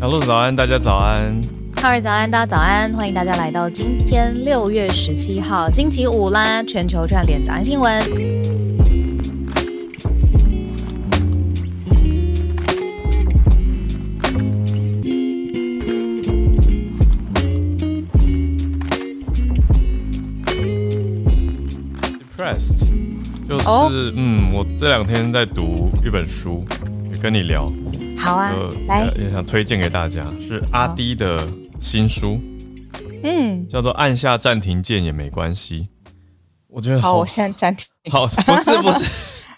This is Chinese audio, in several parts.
小鹿早安，大家早安。哈尔早安，大家早安，欢迎大家来到今天六月十七号星期五啦，全球串联早安新闻。Depressed，就是、oh? 嗯，我这两天在读一本书，也跟你聊。好啊，来也想推荐给大家，是阿迪的新书，嗯，叫做《按下暂停键也没关系》。我觉得好，好，我现在暂停。好，不是不是，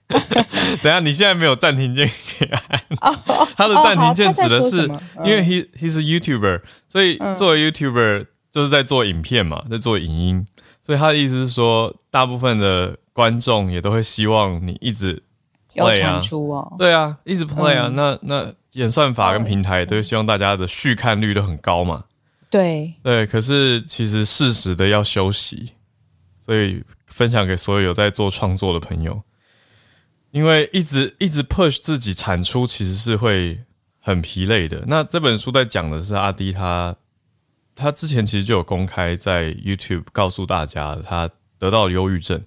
等下你现在没有暂停键可以按。他的暂停键指的是，因为 he he's a YouTuber，所以作为 YouTuber 就是在做影片嘛，在做影音，所以他的意思是说，大部分的观众也都会希望你一直。要产出哦，对啊，一直 play 啊，嗯、那那演算法跟平台都希望大家的续看率都很高嘛。对对，可是其实适时的要休息，所以分享给所有有在做创作的朋友，因为一直一直 push 自己产出，其实是会很疲累的。那这本书在讲的是阿迪他他之前其实就有公开在 YouTube 告诉大家，他得到了忧郁症。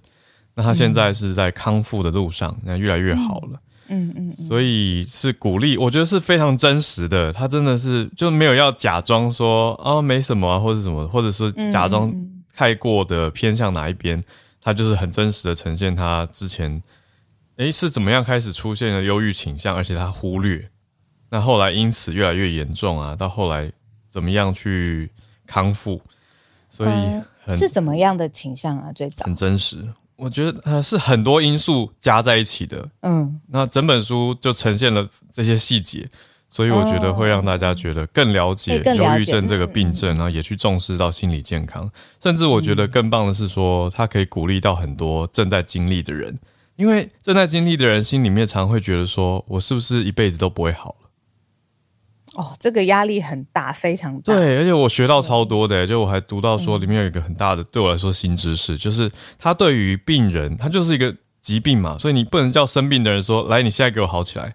那他现在是在康复的路上，那越来越好了。嗯嗯，所以是鼓励，我觉得是非常真实的。他真的是就没有要假装说哦没什么啊，或者什么，或者是假装太过的偏向哪一边。他就是很真实的呈现他之前诶是怎么样开始出现了忧郁倾向，而且他忽略，那后来因此越来越严重啊，到后来怎么样去康复。所以很是怎么样的倾向啊？最早很真实。我觉得呃是很多因素加在一起的，嗯，那整本书就呈现了这些细节，所以我觉得会让大家觉得更了解忧郁症这个病症，然后也去重视到心理健康，甚至我觉得更棒的是说，它可以鼓励到很多正在经历的人，因为正在经历的人心里面常会觉得说，我是不是一辈子都不会好？哦，这个压力很大，非常大。对，而且我学到超多的，就我还读到说里面有一个很大的，对我来说新知识，就是他对于病人，他就是一个疾病嘛，所以你不能叫生病的人说，来，你现在给我好起来。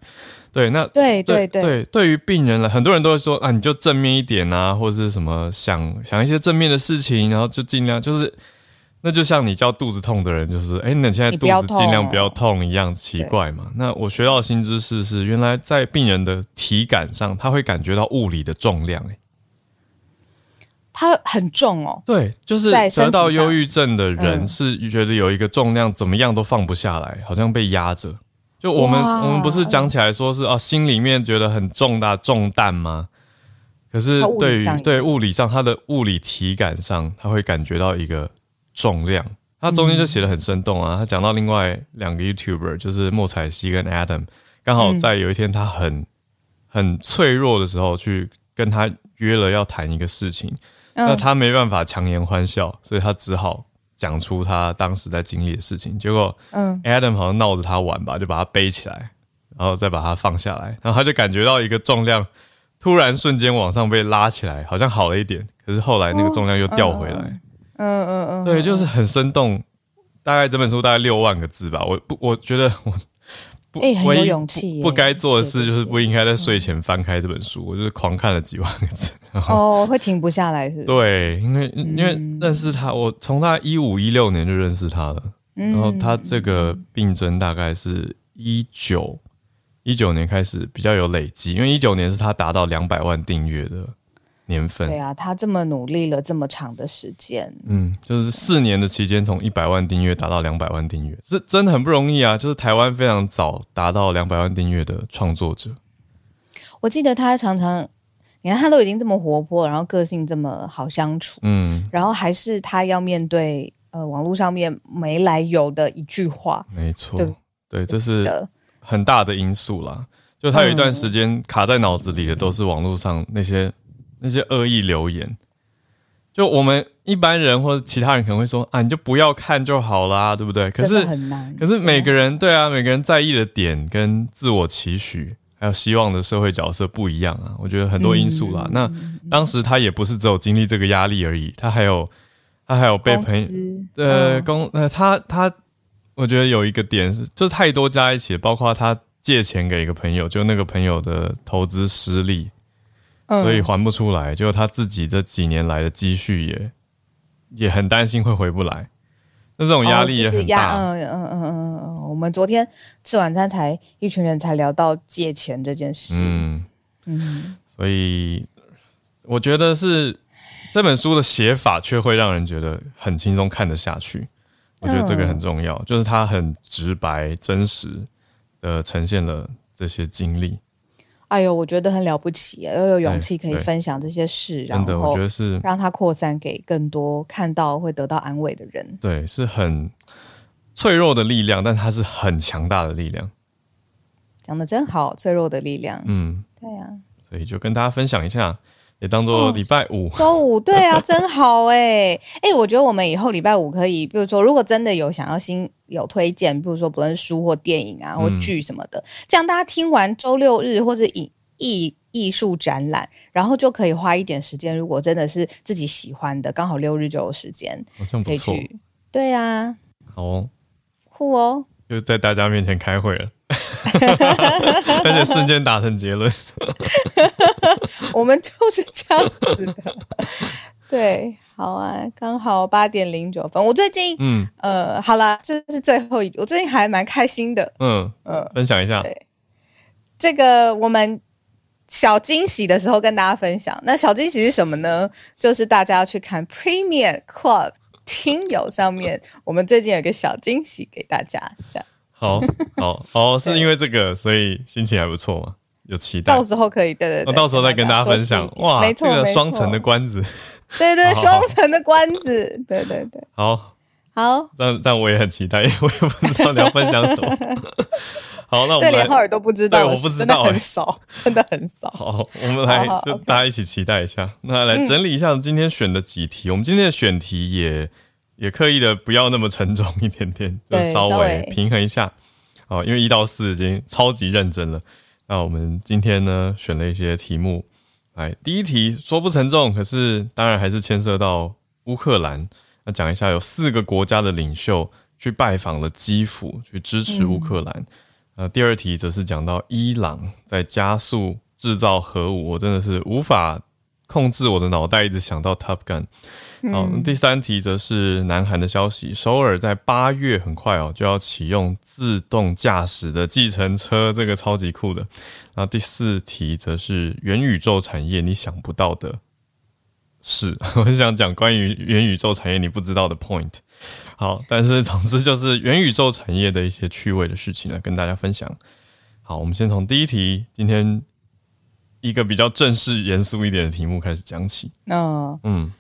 对，那对对对对，对于病人来，很多人都会说啊，你就正面一点啊，或者是什么想想一些正面的事情，然后就尽量就是。那就像你叫肚子痛的人，就是哎，那你现在肚子尽量不要痛一样奇怪嘛。那我学到的新知识是，原来在病人的体感上，他会感觉到物理的重量，哎，他很重哦。对，就是得到忧郁症的人是觉得有一个重量怎么样都放不下来，好像被压着。就我们我们不是讲起来说是啊，心里面觉得很重大重担吗？可是对于对物理上，他的物理体感上，他会感觉到一个。重量，他中间就写的很生动啊。他讲到另外两个 YouTuber，就是莫彩希跟 Adam，刚好在有一天他很很脆弱的时候，去跟他约了要谈一个事情。那他没办法强颜欢笑，所以他只好讲出他当时在经历的事情。结果，嗯，Adam 好像闹着他玩吧，就把他背起来，然后再把他放下来，然后他就感觉到一个重量突然瞬间往上被拉起来，好像好了一点。可是后来那个重量又掉回来。嗯嗯嗯嗯，对，就是很生动。大概这本书大概六万个字吧。我不，我觉得我不，欸、很有勇气。不该做的事就是不应该在睡前翻开这本书。我就是狂看了几万个字，然后哦，会停不下来是不是？对，因为因为认识他，我从他一五一六年就认识他了。然后他这个病症大概是一九一九年开始比较有累积，因为一九年是他达到两百万订阅的。年份对啊，他这么努力了这么长的时间，嗯，就是四年的期间，从一百万订阅达到两百万订阅，这真的很不容易啊！就是台湾非常早达到两百万订阅的创作者。我记得他常常，你看他都已经这么活泼，然后个性这么好相处，嗯，然后还是他要面对呃网络上面没来由的一句话，没错，对，对，这是很大的因素啦。就他有一段时间卡在脑子里的都是网络上那些。那些恶意留言，就我们一般人或者其他人可能会说啊，你就不要看就好啦，对不对？可是很难。可是每个人对啊，每个人在意的点跟自我期许还有希望的社会角色不一样啊。我觉得很多因素啦。嗯、那当时他也不是只有经历这个压力而已，他还有他还有被朋友呃公呃他他，我觉得有一个点是，就太多加一起，包括他借钱给一个朋友，就那个朋友的投资失利，所以还不出来，就他自己这几年来的积蓄也也很担心会回不来，那这种压力也很大。嗯嗯嗯嗯嗯，我们昨天吃晚餐才一群人才聊到借钱这件事。嗯嗯，所以我觉得是。这本书的写法却会让人觉得很轻松看得下去，我觉得这个很重要，就是它很直白、真实的呈现了这些经历。哎呦，我觉得很了不起，又有勇气可以分享这些事，然后我觉得是让它扩散给更多看到会得到安慰的人。对，是很脆弱的力量，但它是很强大的力量。讲的真好，脆弱的力量。嗯，对呀、啊，所以就跟大家分享一下。也当做礼拜五、周、哦、五，对啊，真好 哎哎，我觉得我们以后礼拜五可以，比如说，如果真的有想要新有推荐，比如说不论书或电影啊，或剧什么的，嗯、这样大家听完周六日或是艺艺艺术展览，然后就可以花一点时间。如果真的是自己喜欢的，刚好六日就有时间，好像不错。对啊，好哦，酷哦，就在大家面前开会了。而且瞬间达成结论，我们就是这样子的。对，好啊，刚好八点零九分。我最近，嗯，呃，好了，这是最后一，我最近还蛮开心的。嗯嗯，呃、分享一下。对，这个我们小惊喜的时候跟大家分享。那小惊喜是什么呢？就是大家要去看 Premium Club 听友上面，我们最近有一个小惊喜给大家，这样。好好 哦，是因为这个，所以心情还不错嘛，有期待。到时候可以，对对对，我到时候再跟大家分享。哇，没错，这个双层的关子，对对，双层的关 子，对对对。好，好，但但我也很期待，因为我也不知道你要分享什么。好，那我们连浩尔都不知道，对，我不知道，很少，真的很少。好，我们来就大家一起期待一下。那来整理一下今天选的几题，我们今天的选题也。也刻意的不要那么沉重一点点，就稍微平衡一下。哦，因为一到四已经超级认真了。那我们今天呢，选了一些题目。来，第一题说不沉重，可是当然还是牵涉到乌克兰。那讲一下，有四个国家的领袖去拜访了基辅，去支持乌克兰。呃、嗯，第二题则是讲到伊朗在加速制造核武，我真的是无法控制我的脑袋，一直想到 Top Gun。好，第三题则是南韩的消息，首尔在八月很快哦就要启用自动驾驶的计程车，这个超级酷的。然后第四题则是元宇宙产业，你想不到的是，我很想讲关于元宇宙产业你不知道的 point。好，但是总之就是元宇宙产业的一些趣味的事情呢，跟大家分享。好，我们先从第一题，今天一个比较正式严肃一点的题目开始讲起。哦，嗯。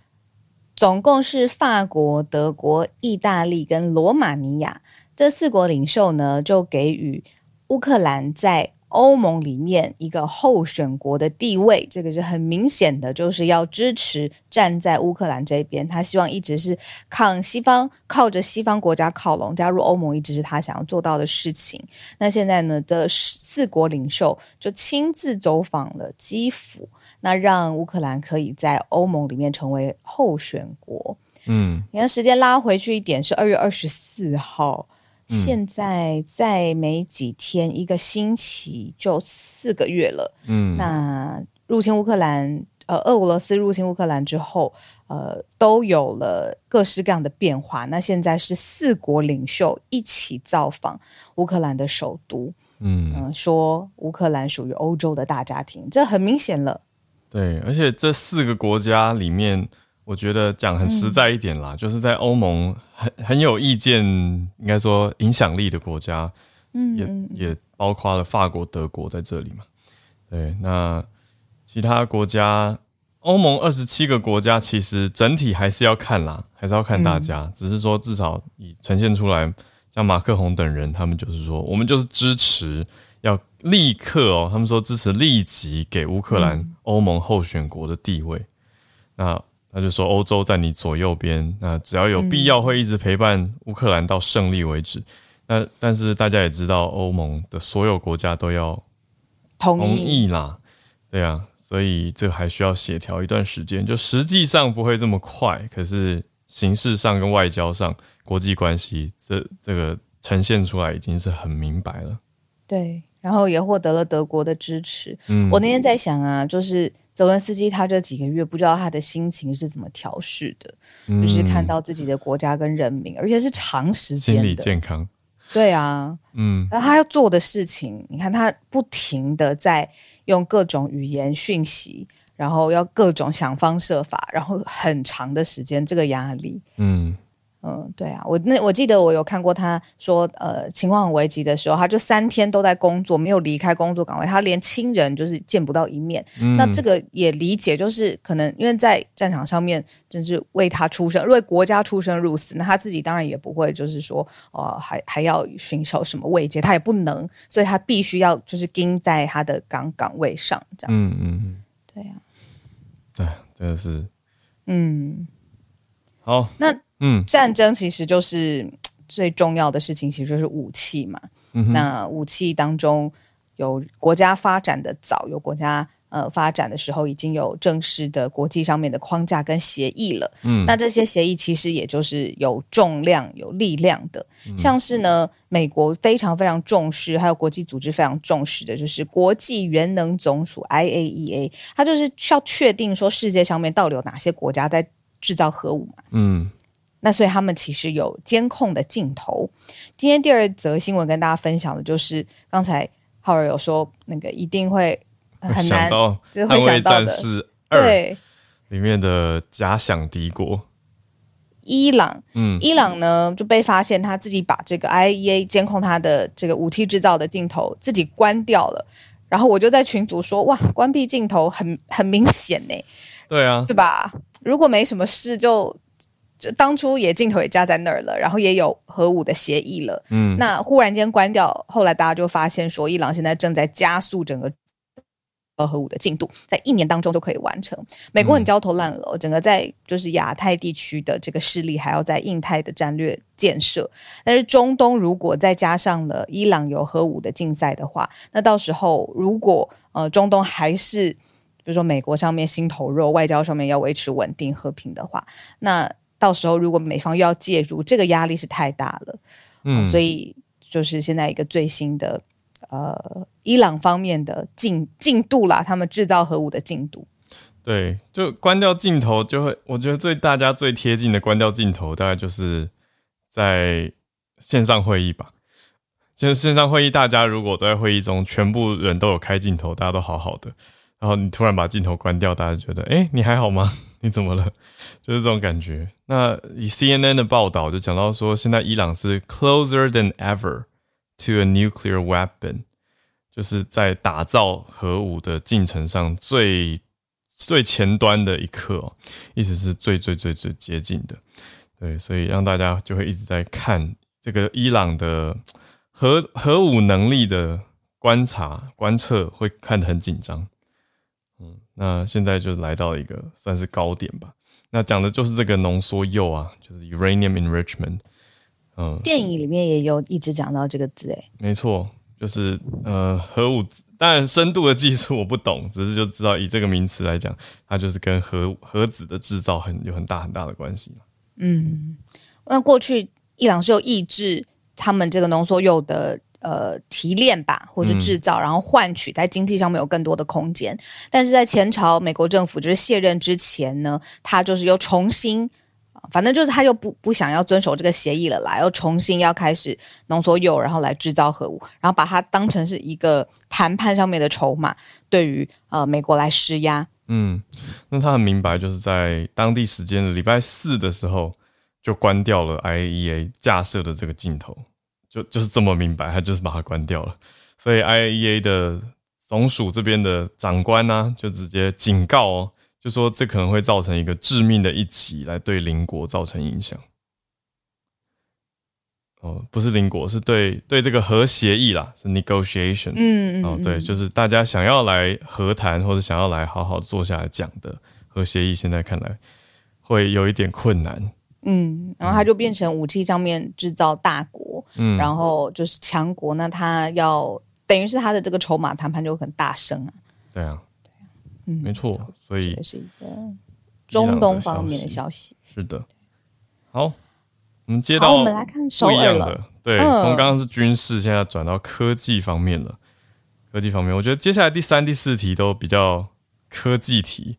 总共是法国、德国、意大利跟罗马尼亚这四国领袖呢，就给予乌克兰在欧盟里面一个候选国的地位。这个是很明显的，就是要支持站在乌克兰这边。他希望一直是抗西方，靠着西方国家靠拢，加入欧盟一直是他想要做到的事情。那现在呢，这四国领袖就亲自走访了基辅。那让乌克兰可以在欧盟里面成为候选国。嗯，你看时间拉回去一点是二月二十四号，嗯，现在再没几天，一个星期就四个月了。嗯，那入侵乌克兰，呃，俄罗斯入侵乌克兰之后，呃，都有了各式各样的变化。那现在是四国领袖一起造访乌克兰的首都，嗯，呃，说乌克兰属于欧洲的大家庭，这很明显了。对，而且这四个国家里面，我觉得讲很实在一点啦，嗯、就是在欧盟很很有意见，应该说影响力的国家，嗯，也也包括了法国、德国在这里嘛。对，那其他国家，欧盟二十七个国家，其实整体还是要看啦，还是要看大家，嗯、只是说至少以呈现出来，像马克宏等人，他们就是说，我们就是支持。要立刻哦，他们说支持立即给乌克兰欧盟候选国的地位。嗯、那他就说欧洲在你左右边，那只要有必要会一直陪伴乌克兰到胜利为止。那、嗯、但是大家也知道，欧盟的所有国家都要同意啦，对啊，所以这还需要协调一段时间，就实际上不会这么快，可是形式上跟外交上国际关系，这这个呈现出来已经是很明白了。对，然后也获得了德国的支持。嗯，我那天在想啊，就是泽伦斯基他这几个月不知道他的心情是怎么调试的，嗯，就是看到自己的国家跟人民，而且是长时间的心理健康。对啊，嗯，然后他要做的事情，你看他不停的在用各种语言讯息，然后要各种想方设法，然后很长的时间，这个压力，嗯。嗯，对啊，我那我记得我有看过他说，呃，情况很危急的时候，他就三天都在工作，没有离开工作岗位，他连亲人就是见不到一面。嗯、那这个也理解，就是可能因为在战场上面，真是为他出生，为国家出生入死，那他自己当然也不会就是说，哦、呃，还还要寻求什么慰藉，他也不能，所以他必须要就是盯在他的岗岗位上，这样子。嗯嗯，对啊，对，真的是，嗯，好，那。嗯，战争其实就是最重要的事情，其实就是武器嘛。嗯、那武器当中有国家发展的早，有国家呃发展的时候已经有正式的国际上面的框架跟协议了。嗯，那这些协议其实也就是有重量、有力量的。嗯、像是呢，美国非常非常重视，还有国际组织非常重视的，就是国际原能总署 （IAEA），它就是需要确定说世界上面到底有哪些国家在制造核武嘛。嗯。那所以他们其实有监控的镜头。今天第二则新闻跟大家分享的就是，刚才浩尔有说那个一定会很难，就是会想到的。战士二对，里面的假想敌国伊朗，嗯，伊朗呢就被发现他自己把这个 IAEA 监控他的这个武器制造的镜头自己关掉了。然后我就在群组说，哇，关闭镜头很很明显呢。对啊，对吧？如果没什么事就。就当初也镜头也架在那儿了，然后也有核武的协议了。嗯，那忽然间关掉，后来大家就发现说，伊朗现在正在加速整个呃核武的进度，在一年当中就可以完成。美国很焦头烂额，整个在就是亚太地区的这个势力，还要在印太的战略建设。但是中东如果再加上了伊朗有核武的竞赛的话，那到时候如果呃中东还是比如说美国上面心头肉，外交上面要维持稳定和平的话，那到时候如果美方又要介入，这个压力是太大了，嗯，所以就是现在一个最新的呃，伊朗方面的进进度啦，他们制造核武的进度。对，就关掉镜头就会，我觉得最大家最贴近的关掉镜头，大概就是在线上会议吧。就是线上会议，大家如果都在会议中，全部人都有开镜头，大家都好好的，然后你突然把镜头关掉，大家觉得，哎，你还好吗？你怎么了？就是这种感觉。那以 CNN 的报道就讲到说，现在伊朗是 closer than ever to a nuclear weapon，就是在打造核武的进程上最最前端的一刻哦，意思是最最最最接近的。对，所以让大家就会一直在看这个伊朗的核核武能力的观察观测，会看得很紧张。嗯，那现在就来到一个算是高点吧。那讲的就是这个浓缩铀啊，就是 uranium enrichment。嗯，电影里面也有一直讲到这个字，诶，没错，就是呃核武。当然，深度的技术我不懂，只是就知道以这个名词来讲，它就是跟核核子的制造很有很大很大的关系。嗯，那过去伊朗是有抑制他们这个浓缩铀的。呃，提炼吧，或者制造，然后换取在经济上面有更多的空间。嗯、但是在前朝美国政府就是卸任之前呢，他就是又重新，反正就是他又不不想要遵守这个协议了啦，又重新要开始浓缩铀，然后来制造核武，然后把它当成是一个谈判上面的筹码，对于呃美国来施压。嗯，那他很明白，就是在当地时间的礼拜四的时候，就关掉了 IAEA 架设的这个镜头。就就是这么明白，他就是把它关掉了，所以 IAEA 的总署这边的长官呢、啊，就直接警告哦，就说这可能会造成一个致命的一击，来对邻国造成影响。哦，不是邻国，是对对这个核协议啦，是 negotiation。嗯，嗯，嗯，哦，对，就是大家想要来和谈或者想要来好好坐下来讲的核协议，现在看来会有一点困难。嗯，然后它就变成武器上面制造大国，嗯，然后就是强国，那他要等于是他的这个筹码谈判就很大声啊。对啊，对啊，嗯，没错，所以这是一个中东方面的消息。是的，好，我们接到我们来看首尔了。对，从刚刚是军事，现在转到科技方面了。科技方面，我觉得接下来第三、第四题都比较科技题，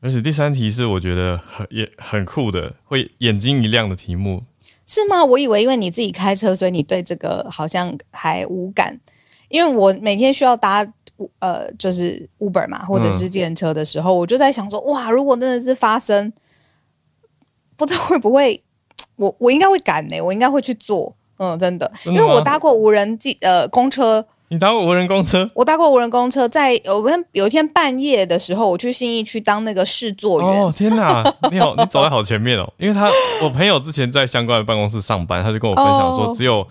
而且第三题是我觉得很也很酷的，会眼睛一亮的题目。是吗？我以为因为你自己开车，所以你对这个好像还无感。因为我每天需要搭呃，就是 Uber 嘛，或者是计程车的时候，嗯、我就在想说，哇，如果真的是发生，不知道会不会，我我应该会赶呢，我应该会去做。嗯，真的，因为我搭过无人机呃公车。你搭过无人公车？我搭过无人公车，在我们有一天半夜的时候，我去信义区当那个试座员。哦天哪，你好，你走在好前面哦。因为他我朋友之前在相关的办公室上班，他就跟我分享说，只有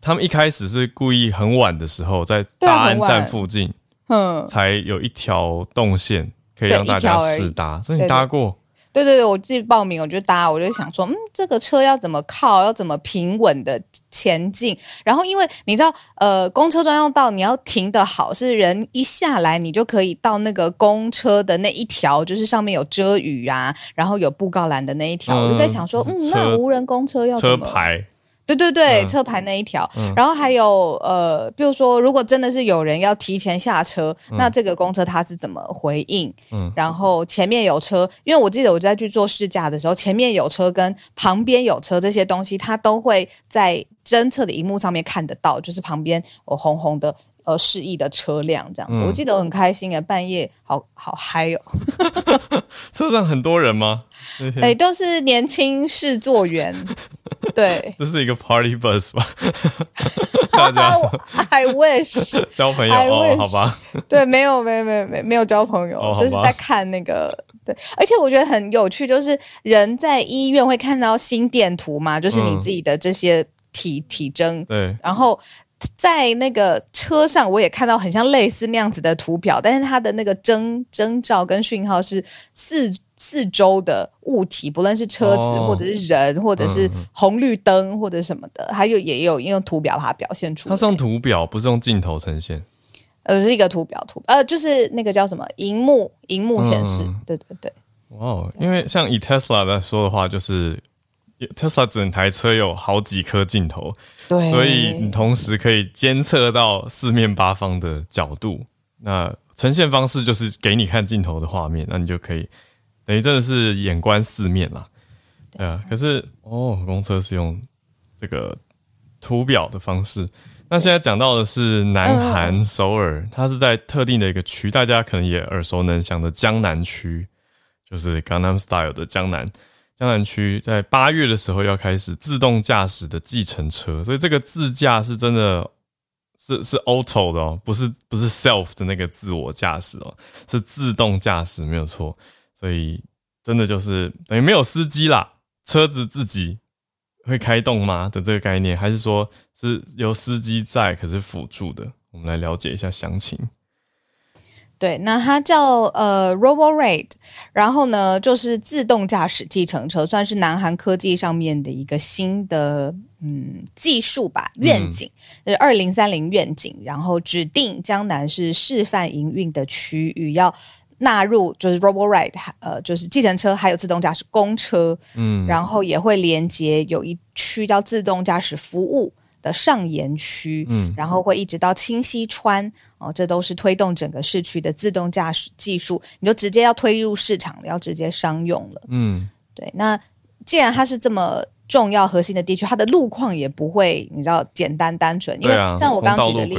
他们一开始是故意很晚的时候在大安站附近，嗯，才有一条动线可以让大家试搭，所以你搭过。对对对，我自己报名，我就搭，我就想说，嗯，这个车要怎么靠，要怎么平稳的前进。然后，因为你知道，呃，公车专用道你要停的好，是人一下来，你就可以到那个公车的那一条，就是上面有遮雨啊，然后有布告栏的那一条。嗯、我就在想说，嗯，那无人公车要怎么车牌？对对对，嗯、车牌那一条，嗯、然后还有呃，比如说，如果真的是有人要提前下车，嗯、那这个公车它是怎么回应？嗯，然后前面有车，因为我记得我在去做试驾的时候，前面有车跟旁边有车这些东西，它都会在侦测的荧幕上面看得到，就是旁边有红红的呃示意的车辆这样子。嗯、我记得我很开心啊，半夜好好嗨哦。车上很多人吗？哎，都是年轻试坐员。对，这是一个 party bus 吧？大家，I wish 交朋友哦，好吧？对，没有，没有，没有，没没有交朋友，就是在看那个。对，而且我觉得很有趣，就是人在医院会看到心电图嘛，就是你自己的这些体体征。对，然后在那个车上，我也看到很像类似那样子的图表，但是它的那个征征兆跟讯号是四。四周的物体，不论是车子，或者是人，哦、或者是红绿灯，或者什么的，还有也有用图表把它表现出来。它是用图表，不是用镜头呈现。呃，是一个图表图，呃，就是那个叫什么，荧幕，荧幕显示。嗯、对对对。哇，因为像以 Tesla 来说的话，就是 Tesla 整台车有好几颗镜头，对，所以你同时可以监测到四面八方的角度。那呈现方式就是给你看镜头的画面，那你就可以。等于真的是眼观四面啦，对啊。可是哦，公车是用这个图表的方式。那现在讲到的是南韩首尔，它是在特定的一个区，大家可能也耳熟能详的江南区，就是 Gangnam Style 的江南江南区，在八月的时候要开始自动驾驶的计程车。所以这个自驾是真的是是 auto 的哦，不是不是 self 的那个自我驾驶哦，是自动驾驶，没有错。所以，真的就是等于没有司机啦，车子自己会开动吗的这个概念，还是说是由司机在，可是辅助的？我们来了解一下详情。对，那它叫呃 RoboRaid，然后呢就是自动驾驶计程车，算是南韩科技上面的一个新的嗯技术吧，愿景，是二零三零愿景，然后指定江南是示范营运的区域要。纳入就是 Roboride，呃，就是计程车，还有自动驾驶公车，嗯，然后也会连接有一区叫自动驾驶服务的上沿区，嗯，然后会一直到清溪川，哦，这都是推动整个市区的自动驾驶技术，你就直接要推入市场了，要直接商用了，嗯，对。那既然它是这么重要核心的地区，它的路况也不会你知道简单单纯，因为像我刚刚举的例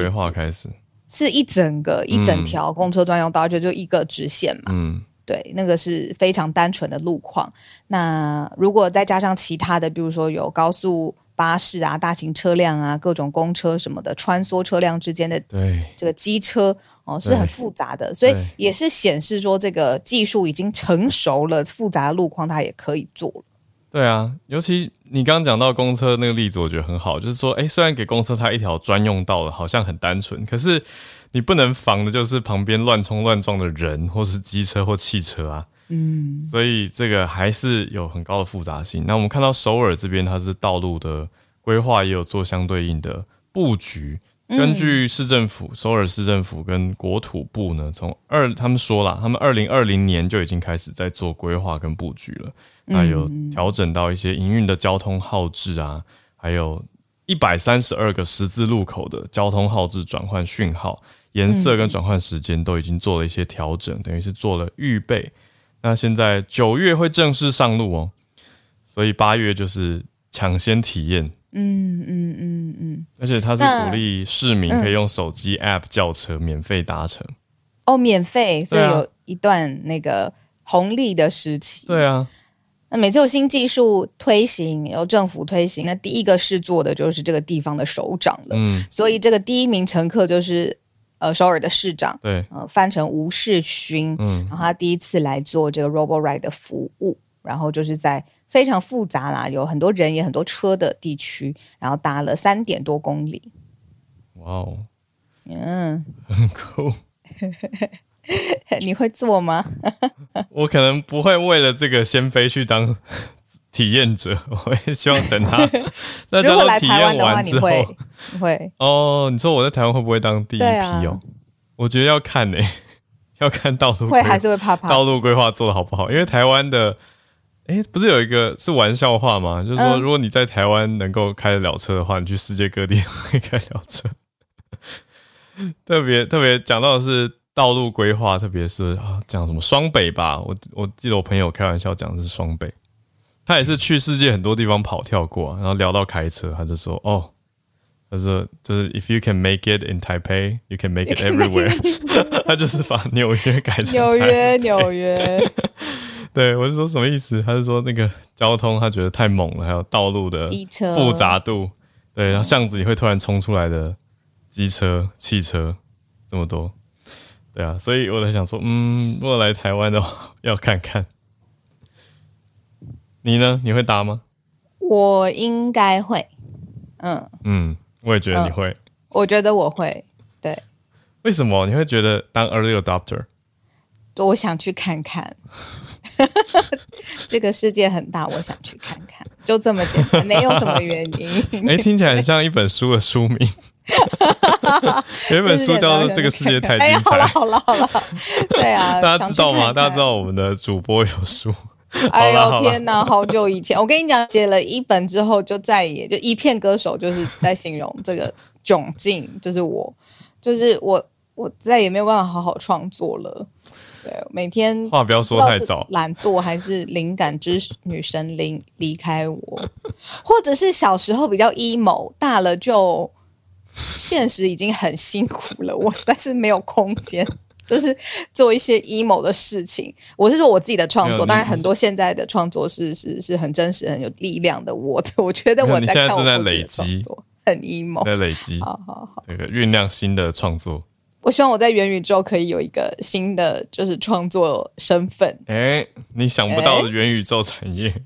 子。是一整个一整条公车专用道，就就一个直线嘛。嗯，对，那个是非常单纯的路况。那如果再加上其他的，比如说有高速巴士啊、大型车辆啊、各种公车什么的穿梭车辆之间的，对这个机车哦，是很复杂的，所以也是显示说这个技术已经成熟了，复杂的路况它也可以做了。对啊，尤其你刚刚讲到公车那个例子，我觉得很好。就是说，诶，虽然给公车它一条专用道了，好像很单纯，可是你不能防的就是旁边乱冲乱撞的人，或是机车或汽车啊。嗯，所以这个还是有很高的复杂性。那我们看到首尔这边，它是道路的规划也有做相对应的布局。根据市政府、首尔市政府跟国土部呢，从二他们说了，他们二零二零年就已经开始在做规划跟布局了。那有调整到一些营运的交通号志啊，还有一百三十二个十字路口的交通号志转换讯号颜色跟转换时间都已经做了一些调整，等于是做了预备。那现在九月会正式上路哦，所以八月就是抢先体验。嗯嗯嗯嗯，而且它是鼓励市民可以用手机 App 叫车免费搭乘。哦，免费，所以有一段那个红利的时期。对啊。那每次有新技术推行，由政府推行，那第一个试做的就是这个地方的首长了。嗯，所以这个第一名乘客就是呃首尔的市长，对，呃翻成吴世勋，嗯，然后他第一次来做这个 Robo Ride 的服务，然后就是在非常复杂啦，有很多人也很多车的地区，然后搭了三点多公里。哇哦，嗯，很酷。你会做吗？我可能不会为了这个先飞去当体验者，我也希望等他。那如果来台湾的话，你会？会？哦，你说我在台湾会不会当第一批哦？啊、我觉得要看呢、欸，要看道路会还是会怕怕。道路规划做的好不好？因为台湾的，哎，不是有一个是玩笑话吗？就是说，如果你在台湾能够开得了车的话，你去世界各地会开了车。特别特别讲到的是道路规划，特别是啊，讲什么双北吧。我我记得我朋友开玩笑讲的是双北，他也是去世界很多地方跑跳过，然后聊到开车，他就说哦，他说就是 if you can make it in Taipei, you can make it everywhere。他就是把纽约改成纽约纽约。对，我就说什么意思？他就说那个交通他觉得太猛了，还有道路的复杂度，对，然后巷子里会突然冲出来的。机车、汽车这么多，对啊，所以我在想说，嗯，如果来台湾的话，要看看。你呢？你会搭吗？我应该会。嗯嗯，我也觉得你会。嗯，我觉得我会。对。为什么你会觉得当 early adopter？我想去看看。这个世界很大，我想去看看，就这么简单，没有什么原因。哎、欸，听起来很像一本书的书名。有一本书叫做《这个世界太精彩》。哎。好了好了好了，对啊，大家知道吗？大家知道我们的主播有书。哎呦天哪，好久以前，我跟你讲，写了一本之后，就再也就一片歌手，就是在形容 这个窘境，就是我，就是我，我再也没有办法好好创作了。对，每天话不要说太早，懒惰还是灵感之女神离离开我，或者是小时候比较 emo，大了就现实已经很辛苦了，我实在是没有空间，就是做一些 emo 的事情。我是说我自己的创作，当然很多现在的创作是是是很真实、很有力量的。我的我觉得我在看我正在累积，很 emo，在累积，好好好，这个酝酿新的创作。我希望我在元宇宙可以有一个新的就是创作身份。哎、欸，你想不到的元宇宙产业，欸、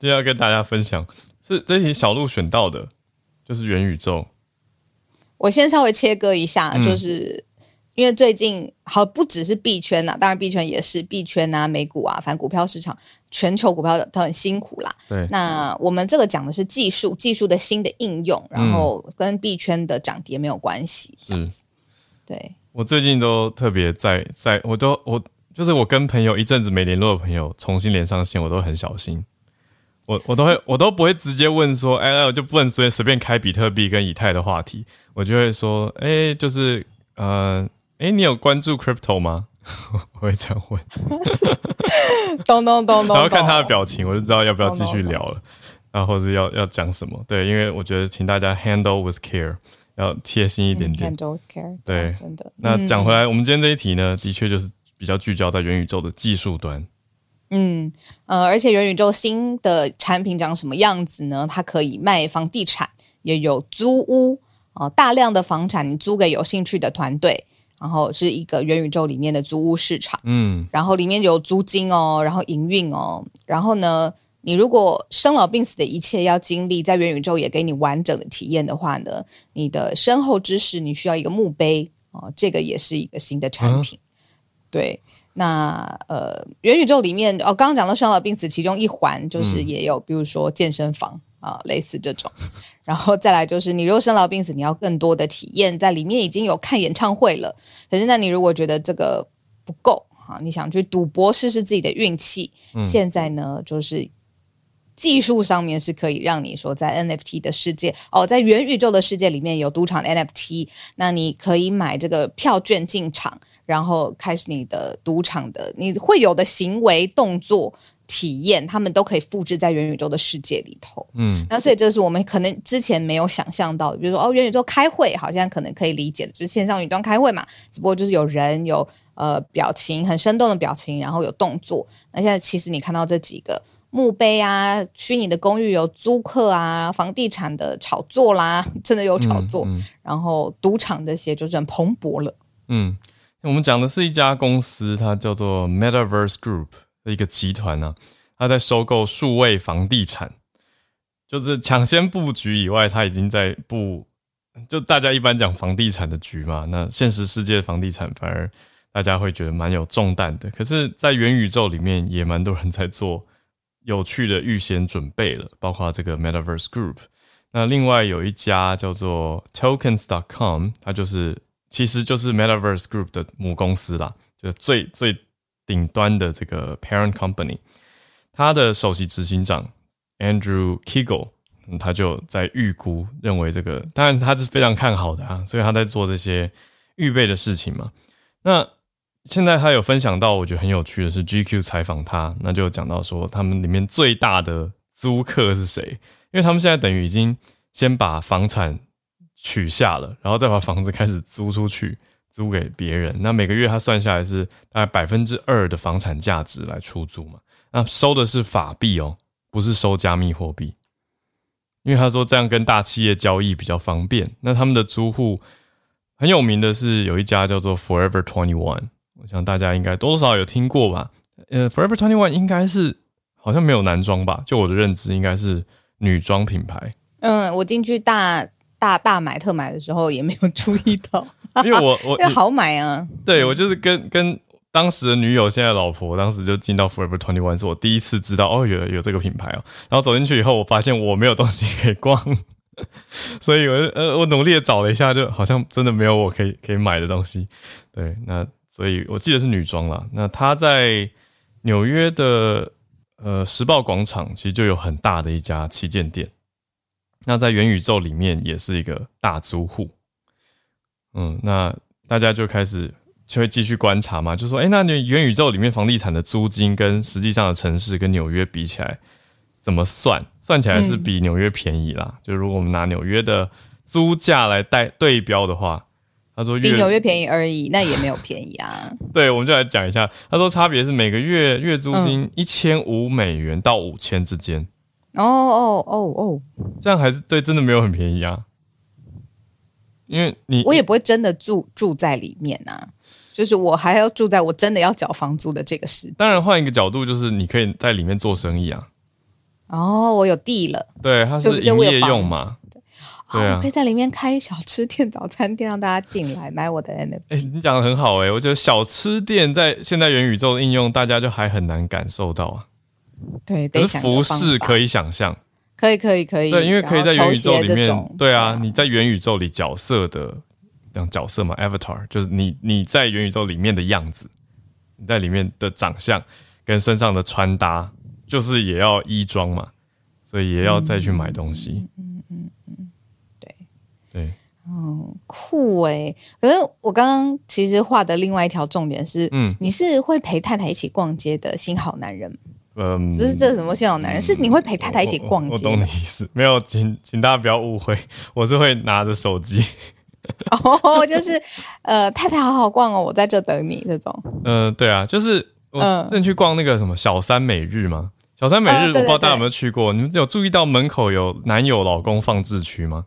就要跟大家分享。是这题小鹿选到的，就是元宇宙。我先稍微切割一下，就是、嗯、因为最近好不只是币圈呐，当然币圈也是币圈啊，美股啊，反正股票市场，全球股票都很辛苦啦。对，那我们这个讲的是技术，技术的新的应用，然后跟币圈的涨跌没有关系，这样子。对，我最近都特别在在，我都我就是我跟朋友一阵子没联络的朋友重新连上线，我都很小心，我我都会我都不会直接问说，哎，我就不能随随便开比特币跟以太的话题，我就会说，哎，就是呃，哎，你有关注 crypto 吗？我会这样问，咚咚咚咚，然后看他的表情，我就知道要不要继续聊了，然后或者要要讲什么，对，因为我觉得请大家 handle with care。要贴心一点点，handle care，、对，真的。那讲回来，我们今天这一题呢，的确就是比较聚焦在元宇宙的技术端。嗯呃，而且元宇宙新的产品长什么样子呢？它可以卖房地产，也有租屋啊、呃，大量的房产你租给有兴趣的团队，然后是一个元宇宙里面的租屋市场。嗯，然后里面有租金哦，然后营运哦，然后呢，你如果生老病死的一切要经历，在元宇宙也给你完整的体验的话呢，你的身后之事你需要一个墓碑哦，这个也是一个新的产品。嗯、对，那呃，元宇宙里面哦，刚刚讲到生老病死，其中一环就是也有，比如说健身房啊、类似这种。然后再来就是，你如果生老病死，你要更多的体验，在里面已经有看演唱会了，可是那你如果觉得这个不够。啊，你想去赌博试试自己的运气，嗯、现在呢，就是技术上面是可以让你说在 NFT 的世界哦，在元宇宙的世界里面有赌场 NFT，那你可以买这个票券进场，然后开始你的赌场的你会有的行为动作。体验，他们都可以复制在元宇宙的世界里头。嗯，那所以这是我们可能之前没有想象到的。比如说，哦，元宇宙开会好像可能可以理解的，就是线上云端开会嘛，只不过就是有人有呃表情，很生动的表情，然后有动作。那现在其实你看到这几个墓碑啊，虚拟的公寓有租客啊，房地产的炒作啦，真的有炒作，嗯嗯、然后赌场这些就是很蓬勃了。嗯，我们讲的是一家公司，它叫做 Metaverse Group 的。一个集团、啊，它在收购数位房地产，就是抢先布局以外，它已经在布。就大家一般讲房地产的局嘛，那现实世界房地产反而大家会觉得蛮有重担的。可是，在元宇宙里面也蛮多人在做有趣的预先准备了，包括这个 Metaverse Group。那另外有一家叫做 Tokens.com，它就是其实就是 Metaverse Group 的母公司啦，就是最最。顶端的这个 parent company，他的首席执行长 Andrew Kiguel，嗯，他就在预估认为这个，当然他是非常看好的啊，所以他在做这些预备的事情嘛。那现在他有分享到，我觉得很有趣的是 GQ 采访他，那就讲到说他们里面最大的租客是谁？因为他们现在等于已经先把房产取下了，然后再把房子开始租出去。租给别人，那每个月他算下来是大概百分之二的房产价值来出租嘛？那收的是法币哦，不是收加密货币，因为他说这样跟大企业交易比较方便。那他们的租户很有名的是有一家叫做 Forever Twenty One，我想大家应该多多少有听过吧？呃，Forever Twenty One 应该是好像没有男装吧？就我的认知应该是女装品牌。嗯，我进去大大大买特买的时候也没有注意到。因为我我 因为好买啊，对，我就是跟跟当时的女友，现在老婆，当时就进到 Forever Twenty One，是我第一次知道哦，有有这个品牌哦。然后走进去以后，我发现我没有东西可以逛，所以我呃我努力的找了一下，就好像真的没有我可以可以买的东西。对，那所以我记得是女装啦。那她在纽约的呃时报广场，其实就有很大的一家旗舰店。那在元宇宙里面也是一个大租户。嗯，那大家就开始就会继续观察嘛，就说，哎、欸，那你元宇宙里面房地产的租金跟实际上的城市跟纽约比起来，怎么算？算起来是比纽约便宜啦。嗯、就如果我们拿纽约的租价来带对标的话，他说比纽约便宜而已，那也没有便宜啊。对，我们就来讲一下，他说差别是每个月月租金一千五美元到五千之间。哦哦哦哦，这样还是对，真的没有很便宜啊。因为你我也不会真的住住在里面呐、啊，就是我还要住在我真的要缴房租的这个时间。当然，换一个角度，就是你可以在里面做生意啊。哦，我有地了，对，它是营业用嘛。对，对啊，我可以在里面开小吃店、早餐店，让大家进来买我的 NFT。哎、欸，你讲的很好哎、欸，我觉得小吃店在现在元宇宙的应用，大家就还很难感受到啊。对，可是服饰可以想象。可以可以可以，对，因为可以在元宇宙里面，对啊，你在元宇宙里角色的讲角色嘛，avatar，就是你你在元宇宙里面的样子，你在里面的长相跟身上的穿搭，就是也要衣装嘛，所以也要再去买东西。嗯嗯嗯，对对，嗯，酷诶。可是我刚刚其实画的另外一条重点是，嗯，你是会陪太太一起逛街的新好男人。嗯，不是这是什么现有男人，是你会陪太太一起逛街。我懂你意思，没有，请请大家不要误会，我是会拿着手机。哦，就是呃，太太好好逛哦，我在这等你这种。嗯，对啊，就是我之前去逛那个什么小三美日嘛，小三美日，我不知道大家有没有去过，你们有注意到门口有男友老公放置区吗？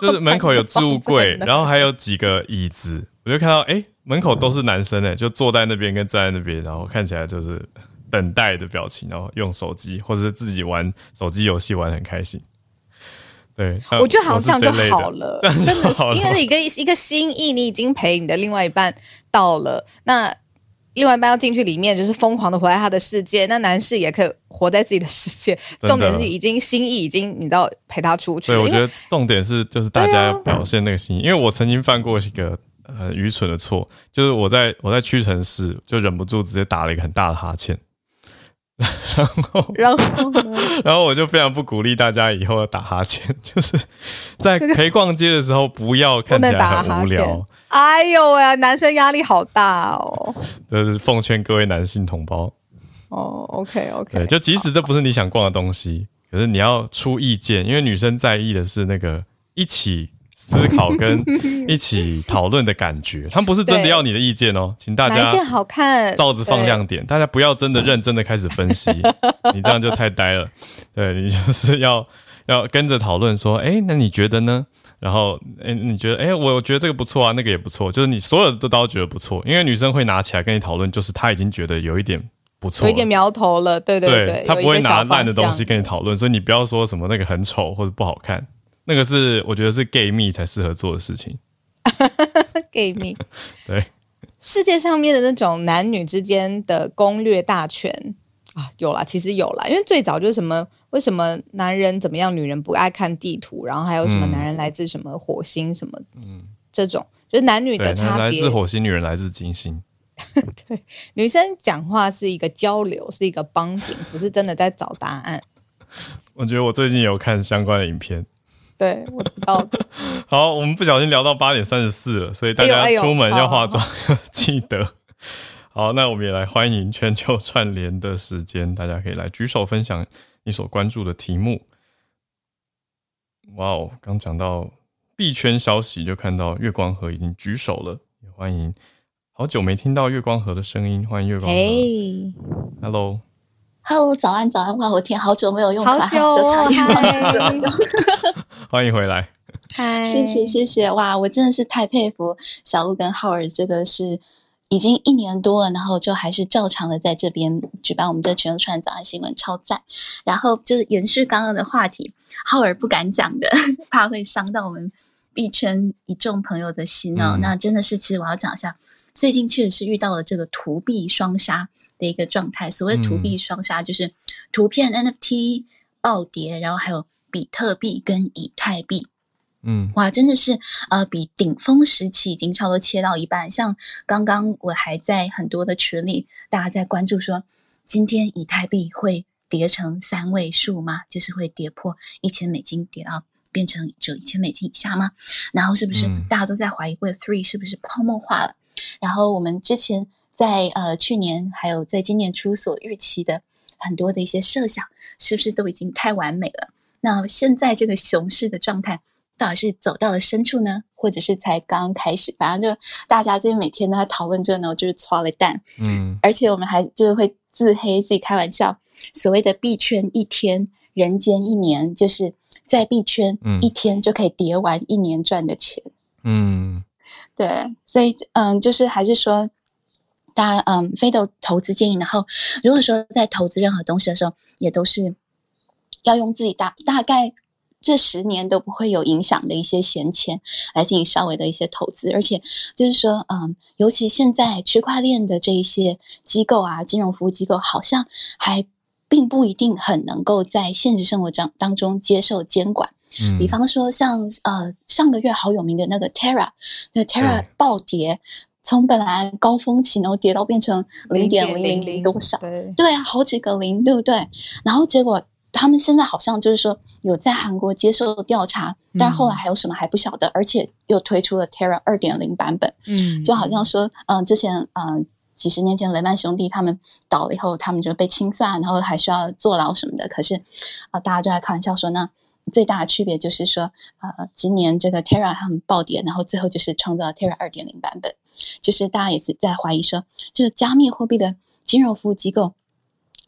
就是门口有置物柜，然后还有几个椅子，我就看到哎，门口都是男生哎，就坐在那边跟站在那边，然后看起来就是。等待的表情，然后用手机或者是自己玩手机游戏玩得很开心。对，我觉得好像这样就好了，真的是因为是一个一个心意，你已经陪你的另外一半到了，那另外一半要进去里面，就是疯狂的活在他的世界。那男士也可以活在自己的世界，重点是已经心意已经你知道陪他出去。对，我觉得重点是就是大家要表现那个心意，因为我曾经犯过一个。很愚蠢的错，就是我在我在屈臣氏就忍不住直接打了一个很大的哈欠。然后，然后，然后我就非常不鼓励大家以后要打哈欠，就是在陪逛街的时候不要看起来很无聊。哎呦喂，男生压力好大哦！这是奉劝各位男性同胞。哦，OK OK，对，就即使这不是你想逛的东西，可是你要出意见，因为女生在意的是那个一起。思考跟一起讨论的感觉，他们不是真的要你的意见哦，请大家一件好看，罩子放亮点，大家不要真的认真的开始分析，你这样就太呆了。对，你就是要要跟着讨论说，哎，那你觉得呢？然后，哎，你觉得，哎，我觉得这个不错啊，那个也不错，就是你所有的都都觉得不错，因为女生会拿起来跟你讨论，就是她已经觉得有一点不错，有一点苗头了，对对对，她不会拿烂的东西跟你讨论，所以你不要说什么那个很丑或者不好看。那个是我觉得是 gay 蜜才适合做的事情，gay 蜜 对。世界上面的那种男女之间的攻略大全啊，有啦，其实有啦，因为最早就是什么为什么男人怎么样，女人不爱看地图，然后还有什么男人来自什么火星什么，嗯，这种就是男女的差别，来自火星，女人来自金星，对，女生讲话是一个交流，是一个 bonding，不是真的在找答案。我觉得我最近有看相关的影片。对，我知道。好，我们不小心聊到八点三十四了，所以大家出门要化妆，哎哎、记得。好，那我们也来欢迎全球串联的时间，大家可以来举手分享你所关注的题目。哇哦，刚讲到币圈消息，就看到月光河已经举手了，也欢迎。好久没听到月光河的声音，欢迎月光河。Hello。Hello，早安，早安！哇，我天，好久没有用卡好久哦，欢迎回来，嗨，谢谢，谢谢！哇，我真的是太佩服小鹿跟浩尔，这个是已经一年多了，然后就还是照常的在这边举办我们这全球串早安新闻，超赞！然后就是延续刚刚的话题，浩尔不敢讲的，怕会伤到我们币圈一众朋友的心哦。嗯、那真的是，其实我要讲一下，最近确实是遇到了这个图币双杀。的一个状态，所谓图币双杀，就是图片 NFT 暴跌，然后还有比特币跟以太币，嗯，哇，真的是呃，比顶峰时期已经差不多切到一半。像刚刚我还在很多的群里，大家在关注说，今天以太币会跌成三位数吗？就是会跌破一千美金，跌到变成只有一千美金以下吗？然后是不是大家都在怀疑，Web3 是不是泡沫化了？然后我们之前。在呃去年还有在今年初所预期的很多的一些设想，是不是都已经太完美了？那现在这个熊市的状态，到底是走到了深处呢，或者是才刚开始？反正就大家最近每天都在讨论这个呢，就是搓了蛋。嗯，而且我们还就是会自黑自己开玩笑，所谓的币圈一天，人间一年，就是在币圈一天就可以叠完一年赚的钱。嗯，对，所以嗯，就是还是说。大家嗯，非的投资建议。然后，如果说在投资任何东西的时候，也都是要用自己大大概这十年都不会有影响的一些闲钱来进行稍微的一些投资。而且，就是说，嗯，尤其现在区块链的这一些机构啊，金融服务机构，好像还并不一定很能够在现实生活当当中接受监管。嗯，比方说像呃上个月好有名的那个 Terra，那 Terra 暴跌。从本来高峰期，然后跌到变成零点零零零多少？对对啊，好几个零，对不对？然后结果他们现在好像就是说有在韩国接受调查，嗯、但后来还有什么还不晓得，而且又推出了 Terra 二点零版本。嗯，就好像说，嗯、呃，之前嗯、呃、几十年前雷曼兄弟他们倒了以后，他们就被清算，然后还需要坐牢什么的。可是啊、呃，大家就在开玩笑说那。最大的区别就是说，呃，今年这个 Terra 他们暴跌，然后最后就是创造了 Terra 二点零版本，就是大家也是在怀疑说，这个加密货币的金融服务机构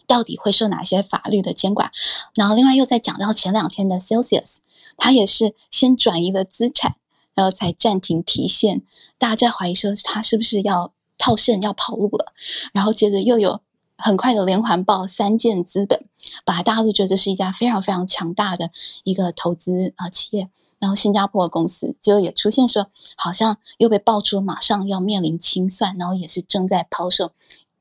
到底会受哪些法律的监管？然后另外又在讲到前两天的 Celsius，它也是先转移了资产，然后才暂停提现，大家在怀疑说它是不是要套现要跑路了？然后接着又有。很快的连环爆，三箭资本，本来大家都觉得这是一家非常非常强大的一个投资啊企业，然后新加坡的公司，就也出现说，好像又被爆出马上要面临清算，然后也是正在抛售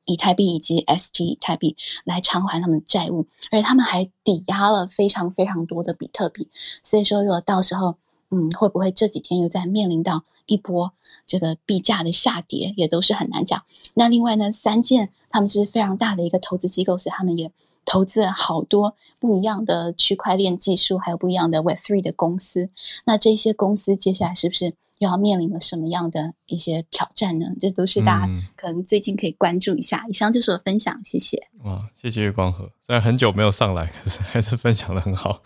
以太币以及 ST 以太币来偿还他们的债务，而且他们还抵押了非常非常多的比特币，所以说如果到时候嗯，会不会这几天又在面临到一波这个币价的下跌，也都是很难讲。那另外呢，三箭他们是非常大的一个投资机构，所以他们也投资了好多不一样的区块链技术，还有不一样的 Web3 的公司。那这些公司接下来是不是又要面临了什么样的一些挑战呢？这都是大家可能最近可以关注一下。嗯、以上就是我分享，谢谢。哇，谢谢月光河，虽然很久没有上来，可是还是分享的很好，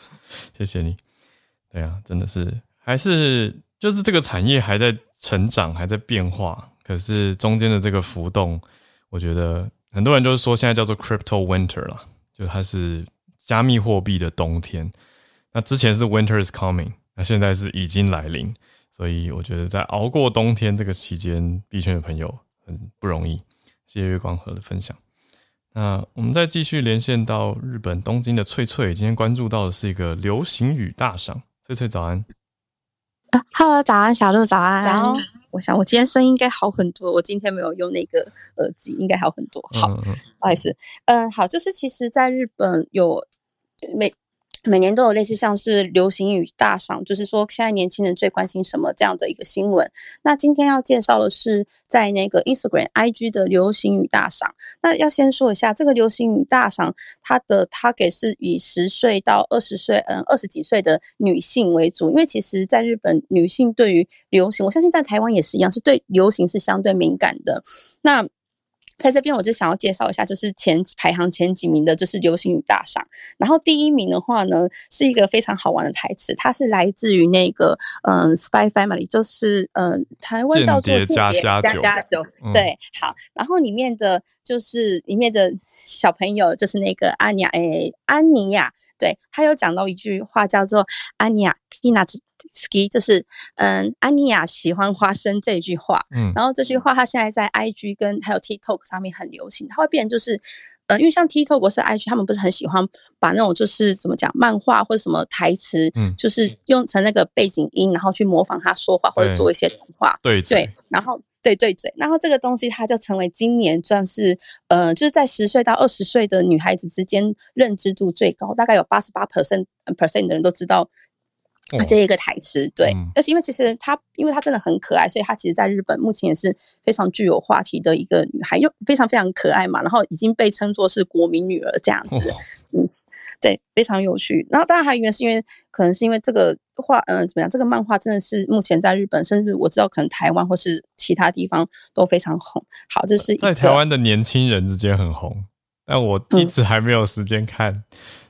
谢谢你。对啊，真的是。还是就是这个产业还在成长，还在变化，可是中间的这个浮动，我觉得很多人就是说现在叫做 crypto winter 啦，就它是加密货币的冬天。那之前是 winter is coming，那现在是已经来临，所以我觉得在熬过冬天这个期间，币圈的朋友很不容易。谢谢月光河的分享。那我们再继续连线到日本东京的翠翠，今天关注到的是一个流行语大赏。翠翠早安。Hello，早安，小鹿，早安。早。我想我今天声音应该好很多，我今天没有用那个耳机，应该好很多。好，嗯嗯不好意思。嗯，好，就是其实在日本有每。每年都有类似像是流行语大赏，就是说现在年轻人最关心什么这样的一个新闻。那今天要介绍的是在那个 Instagram IG 的流行语大赏。那要先说一下这个流行语大赏，它的 target 是以十岁到二十岁，嗯，二十几岁的女性为主。因为其实在日本，女性对于流行，我相信在台湾也是一样，是对流行是相对敏感的。那在这边我就想要介绍一下，就是前排行前几名的，就是流行语大赏。然后第一名的话呢，是一个非常好玩的台词，它是来自于那个嗯、呃、，Spy Family，就是嗯、呃，台湾叫做《间谍家家酒》。对，好。然后里面的就是里面的小朋友，就是那个安妮亚，诶，安妮亚，对，他有讲到一句话叫做“安妮亚 peanuts”。ski 就是嗯，安妮亚喜欢花生这一句话，嗯，然后这句话他现在在 IG 跟还有 TikTok 上面很流行，它会变就是，嗯，因为像 TikTok 或是 IG，他们不是很喜欢把那种就是怎么讲漫画或者什么台词，嗯，就是。用成那个背景音，然后去模仿他说话或者做一些动画，对对，然后对对嘴，然后这个东西它就成为今年算是，呃，就是在十岁到二十岁的女孩子之间认知度最高，大概有八十八 percent percent 的人都知道。啊，这一个台词，对，嗯、而且因为其实她，因为她真的很可爱，所以她其实在日本目前也是非常具有话题的一个女孩，又非常非常可爱嘛，然后已经被称作是国民女儿这样子，哦、嗯，对，非常有趣。然后当然还有一个是因为，可能是因为这个画，嗯、呃，怎么样，这个漫画真的是目前在日本，甚至我知道可能台湾或是其他地方都非常红。好，这是在台湾的年轻人之间很红，但我一直还没有时间看，嗯、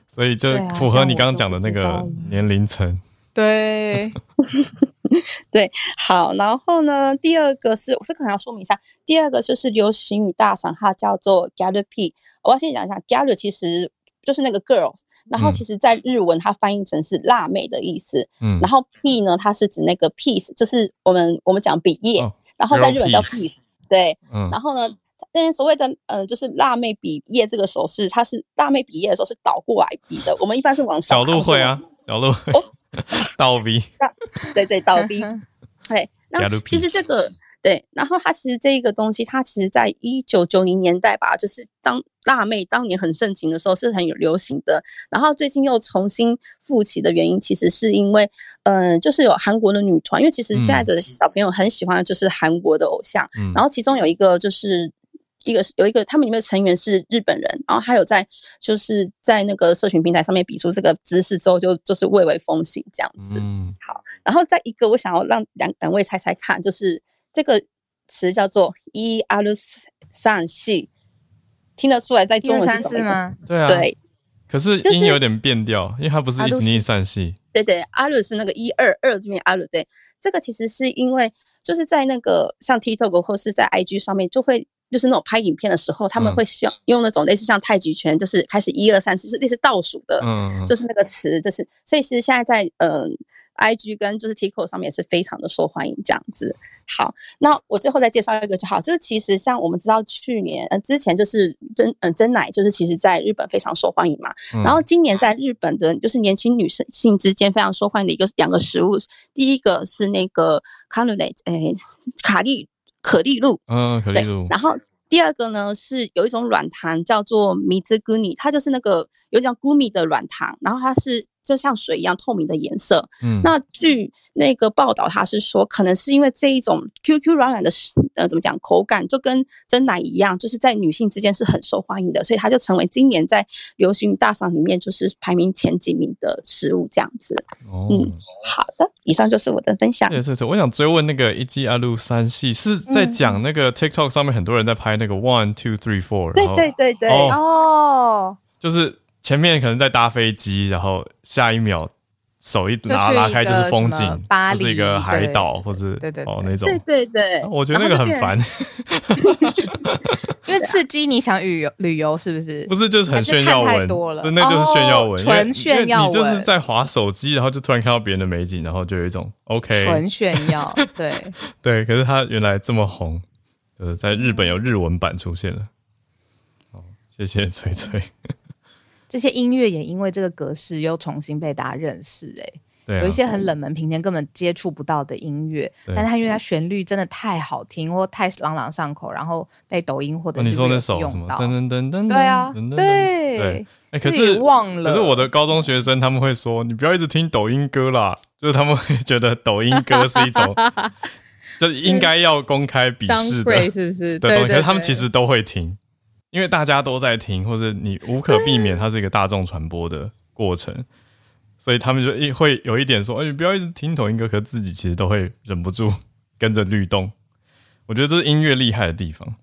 所以就符合你刚刚讲的那个年龄层。对，对，好，然后呢，第二个是，我是可能要说明一下，第二个就是流行语大赏，它叫做 Galup。我要先讲一下，Galup 其实就是那个 girls，然后其实在日文它翻译成是辣妹的意思，嗯，然后 P 呢，它是指那个 peace，就是我们我们讲毕业，哦、然后在日本叫 peace，对，嗯，然后呢，但是所谓的嗯、呃，就是辣妹毕业这个手势，它是辣妹毕业的时候是倒过来比的，我们一般是往上，小鹿会啊，小鹿会。哦倒逼，对对倒逼，对。那其实这个对，然后它其实这一个东西，它其实在一九九零年代吧，就是当辣妹当年很盛行的时候，是很有流行的。然后最近又重新复起的原因，其实是因为，嗯、呃，就是有韩国的女团，因为其实现在的小朋友很喜欢的就是韩国的偶像，嗯、然后其中有一个就是。一个是有一个，他们里面的成员是日本人，然后还有在就是在那个社群平台上面比出这个姿势之后就，就就是蔚为风行这样子。嗯，好，然后再一个，我想要让两两位猜猜看，就是这个词叫做一二三四，听得出来在中文是什么吗？对啊，对。可是音有点变调，就是、因为它不是一二三四。对对，阿鲁是那个一二二这边阿鲁对。这个其实是因为就是在那个像 TikTok 或是在 IG 上面就会。就是那种拍影片的时候，他们会用用那种类似像太极拳，就是开始一二三，就是类似倒数的，嗯，就是那个词，就是所以其实现在在呃，IG 跟就是 TikTok 上面也是非常的受欢迎这样子。好，那我最后再介绍一个就好，就是其实像我们知道去年呃之前就是真嗯真奶，就是其实在日本非常受欢迎嘛，嗯、然后今年在日本的就是年轻女生性之间非常受欢迎的一个两个食物，第一个是那个卡路蕾，哎，卡利。可丽露，嗯，可丽露。然后第二个呢，是有一种软糖叫做米兹菇米，它就是那个有点像菇米的软糖，然后它是就像水一样透明的颜色。嗯，那据那个报道，他是说，可能是因为这一种 QQ 软软的，呃，怎么讲，口感就跟真奶一样，就是在女性之间是很受欢迎的，所以它就成为今年在流行大赏里面就是排名前几名的食物这样子。哦、嗯，好的，以上就是我的分享。对对对，我想追问那个一季阿路三系是在讲那个 TikTok 上面很多人在拍那个 One Two Three Four，对对对对，哦，就是。前面可能在搭飞机，然后下一秒手一拿拉开就是风景，巴黎是一个海岛，或者对对哦那种，对对对，我觉得那个很烦，因为刺激你想旅游旅游是不是？不是就是很炫耀文，那就是炫耀文，纯炫耀文，你就是在滑手机，然后就突然看到别人的美景，然后就有一种 OK，纯炫耀，对。对，可是它原来这么红，呃，在日本有日文版出现了，好，谢谢崔崔。这些音乐也因为这个格式又重新被大家认识，欸，哎，有一些很冷门，平常根本接触不到的音乐，但是它因为它旋律真的太好听或太朗朗上口，然后被抖音或者是用到，噔噔噔噔，对啊，对，哎，可是忘了，可是我的高中学生他们会说，你不要一直听抖音歌啦，就是他们会觉得抖音歌是一种，就应该要公开鄙视的，是不是？对，可是他们其实都会听。因为大家都在听，或者你无可避免，它是一个大众传播的过程，所以他们就一会有一点说：“哎，你不要一直听抖音歌。”可自己其实都会忍不住 跟着律动。我觉得这是音乐厉害的地方。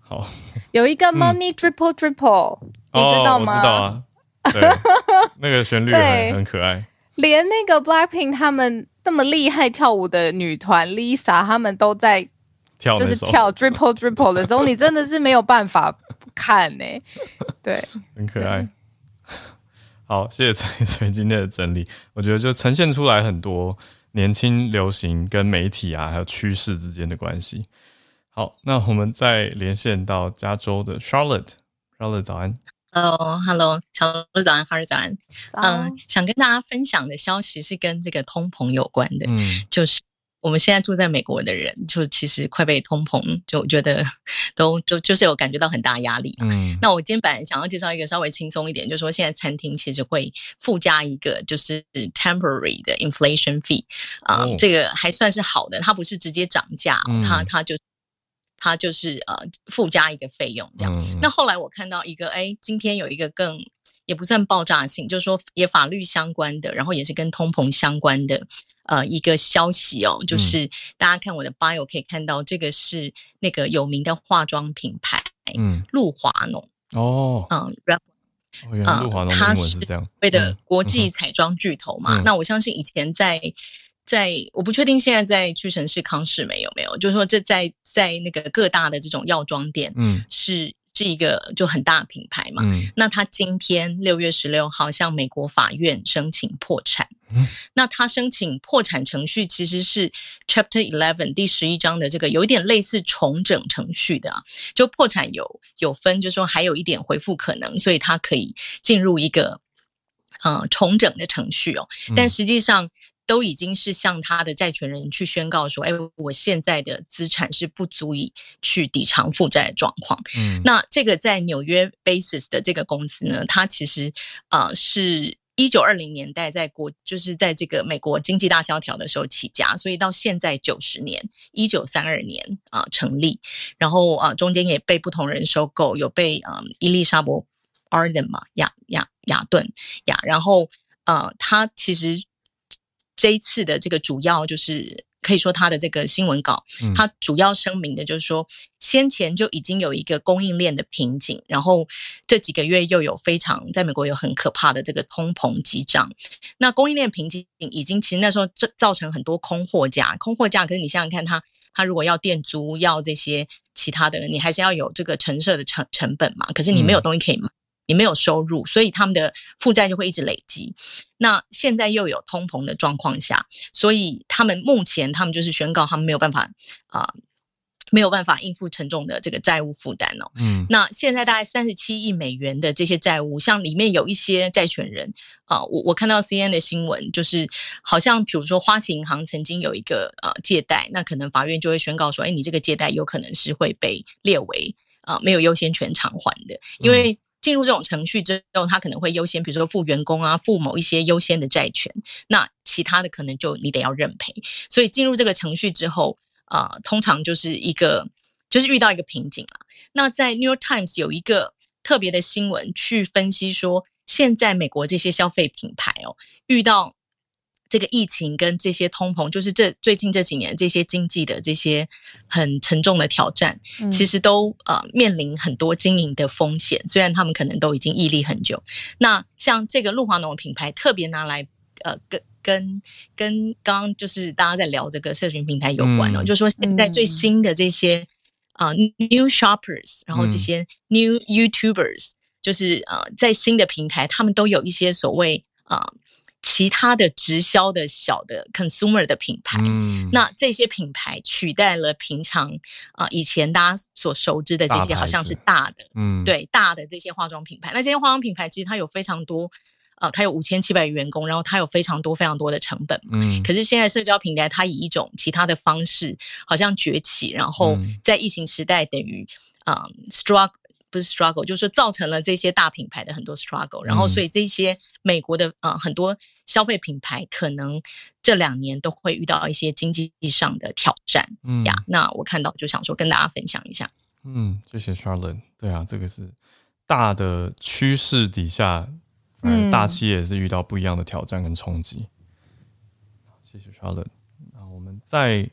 好，有一个 Money Triple Triple，你知道吗？我知道啊，对，那个旋律很很可爱。连那个 Blackpink 他们那么厉害跳舞的女团 Lisa，他们都在。就是跳 triple triple 的时候，你真的是没有办法不看呢、欸。对，很可爱。好，谢谢崔 崔今天的整理，我觉得就呈现出来很多年轻流行跟媒体啊，还有趋势之间的关系。好，那我们再连线到加州的 Charlotte，Charlotte 早安。Hello，Hello，小鹿早安，哈尔早安。嗯，想跟大家分享的消息是跟这个通膨有关的，嗯，就是。我们现在住在美国的人，就其实快被通膨，就觉得 都就就是有感觉到很大压力。嗯，那我今天本来想要介绍一个稍微轻松一点，就是说现在餐厅其实会附加一个就是 temporary 的 inflation fee 啊、呃，哦、这个还算是好的，它不是直接涨价，嗯、它它就它就是呃附加一个费用这样。嗯、那后来我看到一个，哎，今天有一个更也不算爆炸性，就是说也法律相关的，然后也是跟通膨相关的。呃，一个消息哦，就是大家看我的 bio 可以看到，这个是那个有名的化妆品牌，嗯，露华浓哦，嗯，然后，原来露华浓英文是这样，的国际彩妆巨头嘛。那我相信以前在在，我不确定现在在屈臣氏、康士美有没有，就是说这在在那个各大的这种药妆店，嗯，是。是一个就很大的品牌嘛，嗯、那他今天六月十六号向美国法院申请破产，嗯、那他申请破产程序其实是 Chapter Eleven 第十一章的这个有一点类似重整程序的啊，就破产有有分，就是说还有一点回复可能，所以他可以进入一个呃重整的程序哦，但实际上。都已经是向他的债权人去宣告说，哎，我现在的资产是不足以去抵偿负债的状况。嗯，那这个在纽约 basis 的这个公司呢，它其实呃是一九二零年代在国就是在这个美国经济大萧条的时候起家，所以到现在九十年，一九三二年啊、呃、成立，然后啊、呃、中间也被不同人收购，有被嗯、呃、伊丽莎伯 Arden 嘛雅雅雅顿雅，然后呃他其实。这一次的这个主要就是可以说他的这个新闻稿，他主要声明的就是说，先前就已经有一个供应链的瓶颈，然后这几个月又有非常在美国有很可怕的这个通膨急涨，那供应链瓶颈已经其实那时候这造成很多空货价，空货价可是你想想看，他他如果要店租要这些其他的，你还是要有这个陈设的成成本嘛，可是你没有东西可以买。你没有收入，所以他们的负债就会一直累积。那现在又有通膨的状况下，所以他们目前他们就是宣告他们没有办法啊、呃，没有办法应付沉重的这个债务负担哦。嗯，那现在大概三十七亿美元的这些债务，像里面有一些债权人啊、呃，我我看到 CNN 的新闻，就是好像比如说花旗银行曾经有一个呃借贷，那可能法院就会宣告说，哎，你这个借贷有可能是会被列为啊、呃、没有优先权偿还的，因为。进入这种程序之后，他可能会优先，比如说付员工啊，付某一些优先的债权，那其他的可能就你得要认赔。所以进入这个程序之后，啊、呃，通常就是一个就是遇到一个瓶颈了。那在 New York Times 有一个特别的新闻去分析说，现在美国这些消费品牌哦，遇到。这个疫情跟这些通膨，就是这最近这几年这些经济的这些很沉重的挑战，嗯、其实都呃面临很多经营的风险。虽然他们可能都已经屹立很久，那像这个露华浓品牌特别拿来呃跟跟跟刚刚就是大家在聊这个社群平台有关哦，嗯、就是说现在最新的这些啊、呃、new shoppers，然后这些 new YouTubers，就是呃在新的平台，他们都有一些所谓啊。呃其他的直销的小的 consumer 的品牌，嗯，那这些品牌取代了平常啊、呃、以前大家所熟知的这些，好像是大的，嗯，对，大的这些化妆品牌。那这些化妆品牌其实它有非常多，呃，它有五千七百员工，然后它有非常多非常多的成本，嗯。可是现在社交平台它以一种其他的方式好像崛起，然后在疫情时代等于啊 struggle。呃不是 struggle，就是说造成了这些大品牌的很多 struggle，然后所以这些美国的呃很多消费品牌可能这两年都会遇到一些经济上的挑战，嗯。呀，那我看到就想说跟大家分享一下，嗯，谢谢 Charlotte，对啊，这个是大的趋势底下，嗯，大企业也是遇到不一样的挑战跟冲击，嗯、谢谢 Charlotte，那我们再。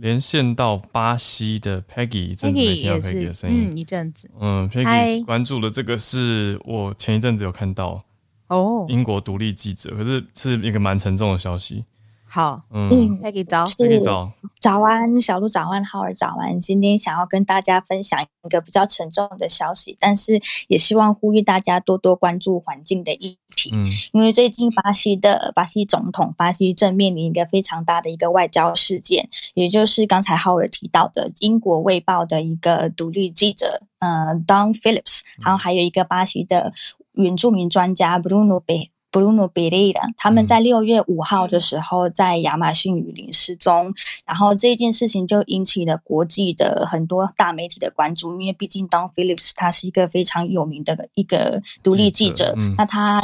连线到巴西的 Peggy，一阵子没听到 Peggy 的声音，嗯，一阵子，嗯，Peggy 关注的这个是我前一阵子有看到哦，英国独立记者，可是是一个蛮沉重的消息。好，嗯，Peggy 早，Peggy 早，早安，小鹿早安，浩尔早安。今天想要跟大家分享一个比较沉重的消息，但是也希望呼吁大家多多关注环境的议题。嗯，因为最近巴西的巴西总统，巴西正面临一个非常大的一个外交事件，也就是刚才浩尔提到的英国卫报的一个独立记者，呃，Don Phillips，然后还有一个巴西的原住民专家 Bruno Be。Bruno Pereira，他们在六月五号的时候在亚马逊雨林失踪，然后这件事情就引起了国际的很多大媒体的关注，因为毕竟 Don Phillips 他是一个非常有名的一个独立记者，嗯、那他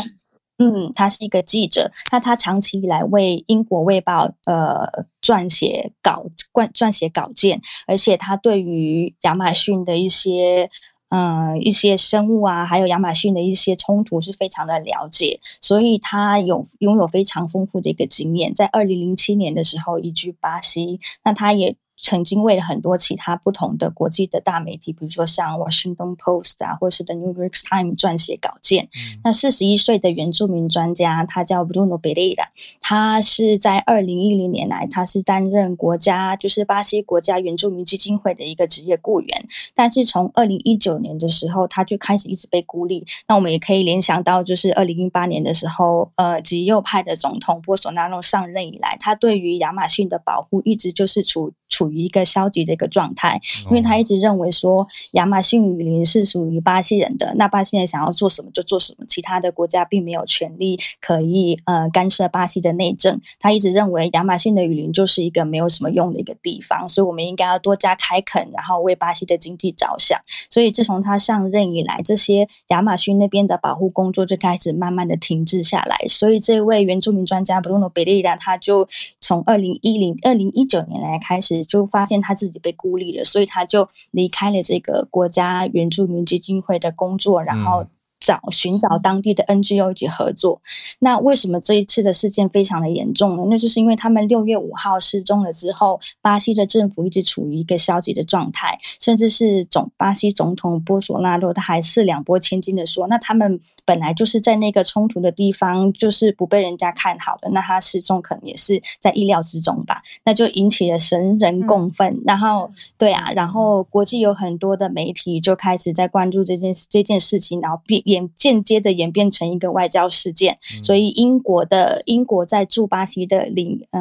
嗯，他是一个记者，那他长期以来为英国卫报呃撰写稿撰撰写稿件，而且他对于亚马逊的一些。嗯，一些生物啊，还有亚马逊的一些冲突是非常的了解，所以他有拥有非常丰富的一个经验。在二零零七年的时候移居巴西，那他也。曾经为了很多其他不同的国际的大媒体，比如说像 Washington Post 啊，或是 The New York Times 撰写稿件。嗯、那四十一岁的原住民专家，他叫 Bruno Pereira，他是在二零一零年来，他是担任国家就是巴西国家原住民基金会的一个职业雇员。但是从二零一九年的时候，他就开始一直被孤立。那我们也可以联想到，就是二零一八年的时候，呃，极右派的总统波索纳诺上任以来，他对于亚马逊的保护一直就是处处于一个消极的一个状态，因为他一直认为说亚马逊雨林是属于巴西人的，那巴西人想要做什么就做什么，其他的国家并没有权利可以呃干涉巴西的内政。他一直认为亚马逊的雨林就是一个没有什么用的一个地方，所以我们应该要多加开垦，然后为巴西的经济着想。所以自从他上任以来，这些亚马逊那边的保护工作就开始慢慢的停滞下来。所以这位原住民专家 Bruno Pereira 他就从二零一零二零一九年来开始。就发现他自己被孤立了，所以他就离开了这个国家原住民基金会的工作，然后。找寻找当地的 NGO 一起合作。那为什么这一次的事件非常的严重呢？那就是因为他们六月五号失踪了之后，巴西的政府一直处于一个消极的状态，甚至是总巴西总统波索纳洛他还是两拨千金的说，那他们本来就是在那个冲突的地方，就是不被人家看好的，那他失踪可能也是在意料之中吧？那就引起了神人共愤。嗯、然后，对啊，然后国际有很多的媒体就开始在关注这件这件事情，然后并。演间接的演变成一个外交事件，嗯、所以英国的英国在驻巴西的领呃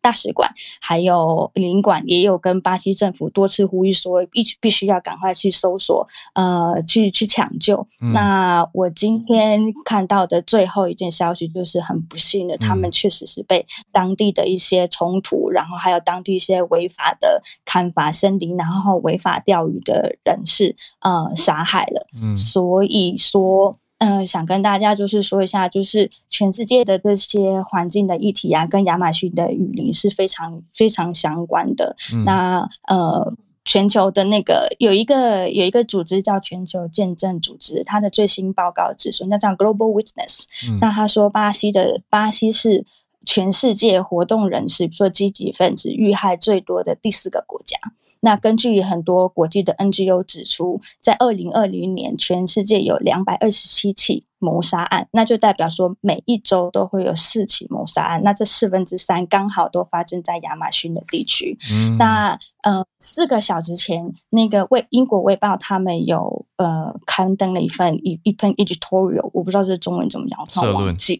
大使馆还有领馆也有跟巴西政府多次呼吁说，必必须要赶快去搜索，呃，去去抢救。嗯、那我今天看到的最后一件消息就是很不幸的，嗯、他们确实是被当地的一些冲突，然后还有当地一些违法的砍伐森林，然后违法钓鱼的人士呃杀害了。嗯，所以说。说，呃，想跟大家就是说一下，就是全世界的这些环境的议题啊，跟亚马逊的雨林是非常非常相关的。嗯、那呃。全球的那个有一个有一个组织叫全球见证组织，它的最新报告指出，那叫 Global Witness。那他说，巴西的巴西是全世界活动人士，比如说积极分子遇害最多的第四个国家。那根据很多国际的 NGO 指出，在二零二零年，全世界有两百二十七起。谋杀案，那就代表说每一周都会有四起谋杀案，那这四分之三刚好都发生在亚马逊的地区。嗯，那呃，四个小时前，那个卫英国卫报他们有呃刊登了一份一一篇 editorial，我不知道这中文怎么讲，我忘记。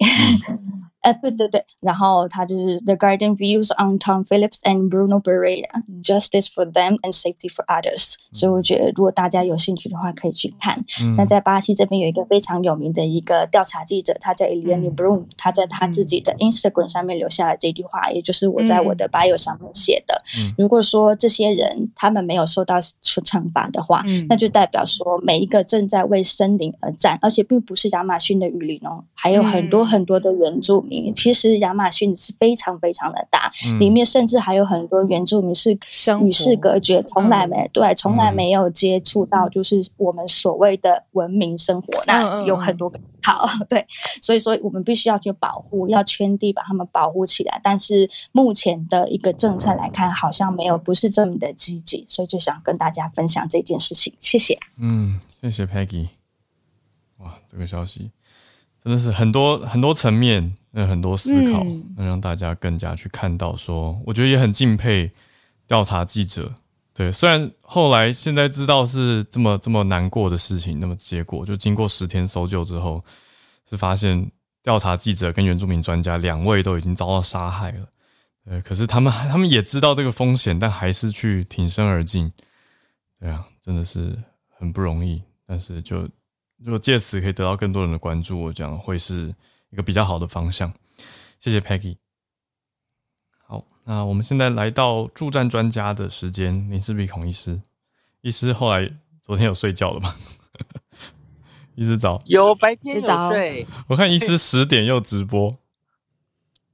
嗯 呃，对对对，然后他就是 The Guardian views on Tom Phillips and Bruno Pereira, Justice for them and safety for others。所以我觉得，如果大家有兴趣的话，可以去看。嗯、那在巴西这边有一个非常有名的一个调查记者，他叫 Eliane Brum，他在他自己的 Instagram 上面留下了这句话，也就是我在我的 bio 上面写的。嗯、如果说这些人他们没有受到惩罚的话，嗯、那就代表说每一个正在为森林而战，而且并不是亚马逊的雨林哦，还有很多很多的原住民。其实亚马逊是非常非常的大，嗯、里面甚至还有很多原住民是与世隔绝，从来没、嗯、对，从来没有接触到就是我们所谓的文明生活。嗯、那有很多个好 对，所以说我们必须要去保护，要圈地把他们保护起来。但是目前的一个政策来看，好像没有不是这么的积极，所以就想跟大家分享这件事情。谢谢。嗯，谢谢 Peggy。哇，这个消息。真的是很多很多层面，有很多思考，能让大家更加去看到。说，我觉得也很敬佩调查记者。对，虽然后来现在知道是这么这么难过的事情，那么结果就经过十天搜救之后，是发现调查记者跟原住民专家两位都已经遭到杀害了。对，可是他们他们也知道这个风险，但还是去挺身而进。对啊，真的是很不容易。但是就。如果借此可以得到更多人的关注，我讲会是一个比较好的方向。谢谢 Peggy。好，那我们现在来到助战专家的时间，林氏璧孔医师。医师后来昨天有睡觉了吗？医师早。有白天有睡。我看医师十点又直播。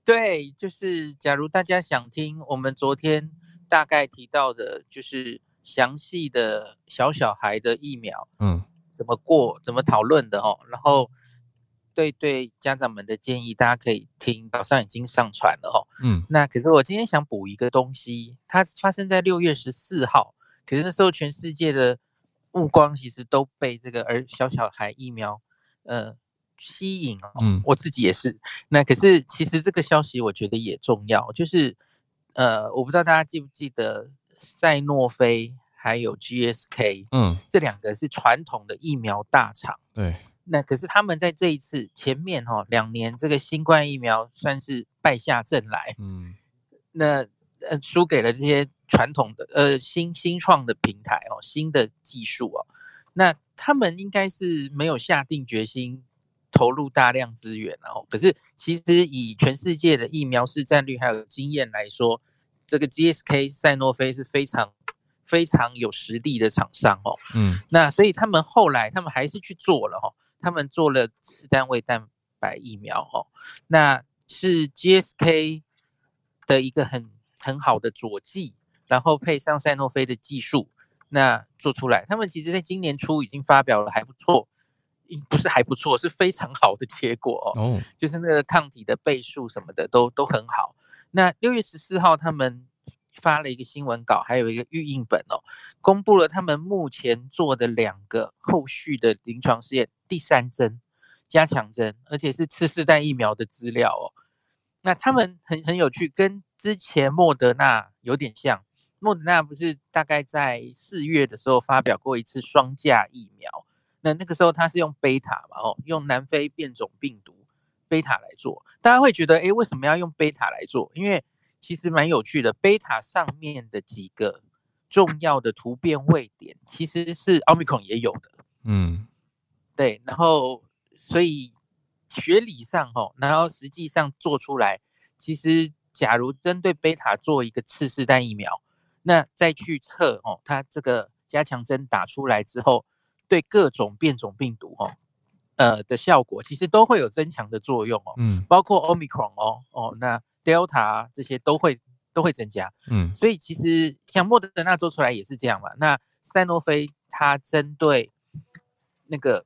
对，就是假如大家想听我们昨天大概提到的，就是详细的小小孩的疫苗，嗯。怎么过？怎么讨论的哦？然后对对家长们的建议，大家可以听，早上已经上传了哦。嗯，那可是我今天想补一个东西，它发生在六月十四号，可是那时候全世界的目光其实都被这个儿小小孩疫苗呃吸引哦。嗯，我自己也是。那可是其实这个消息我觉得也重要，就是呃，我不知道大家记不记得赛诺菲。还有 GSK，嗯，这两个是传统的疫苗大厂，对。那可是他们在这一次前面哈、哦、两年，这个新冠疫苗算是败下阵来，嗯。那呃输给了这些传统的呃新新创的平台哦，新的技术哦。那他们应该是没有下定决心投入大量资源哦。可是其实以全世界的疫苗市占率还有经验来说，这个 GSK 赛诺菲是非常。非常有实力的厂商哦，嗯，那所以他们后来他们还是去做了哦，他们做了次单位蛋白疫苗哦，那是 GSK 的一个很很好的佐剂，然后配上赛诺菲的技术，那做出来，他们其实在今年初已经发表了还不错，不是还不错，是非常好的结果哦，哦就是那个抗体的倍数什么的都都很好。那六月十四号他们。发了一个新闻稿，还有一个预印本哦，公布了他们目前做的两个后续的临床试验，第三针加强针，而且是次世代疫苗的资料哦。那他们很很有趣，跟之前莫德纳有点像。莫德纳不是大概在四月的时候发表过一次双价疫苗？那那个时候他是用贝塔嘛，哦，用南非变种病毒贝塔来做。大家会觉得，诶，为什么要用贝塔来做？因为其实蛮有趣的，贝塔上面的几个重要的突变位点，其实是奥密克戎也有的。嗯，对。然后，所以学理上哈，然后实际上做出来，其实假如针对贝塔做一个次世代疫苗，那再去测哦，它这个加强针打出来之后，对各种变种病毒哦，呃的效果，其实都会有增强的作用哦。嗯，包括 Omicron 哦哦，那 Delta 这些都会都会增加。嗯，所以其实像莫德纳做出来也是这样嘛。那赛诺菲它针对那个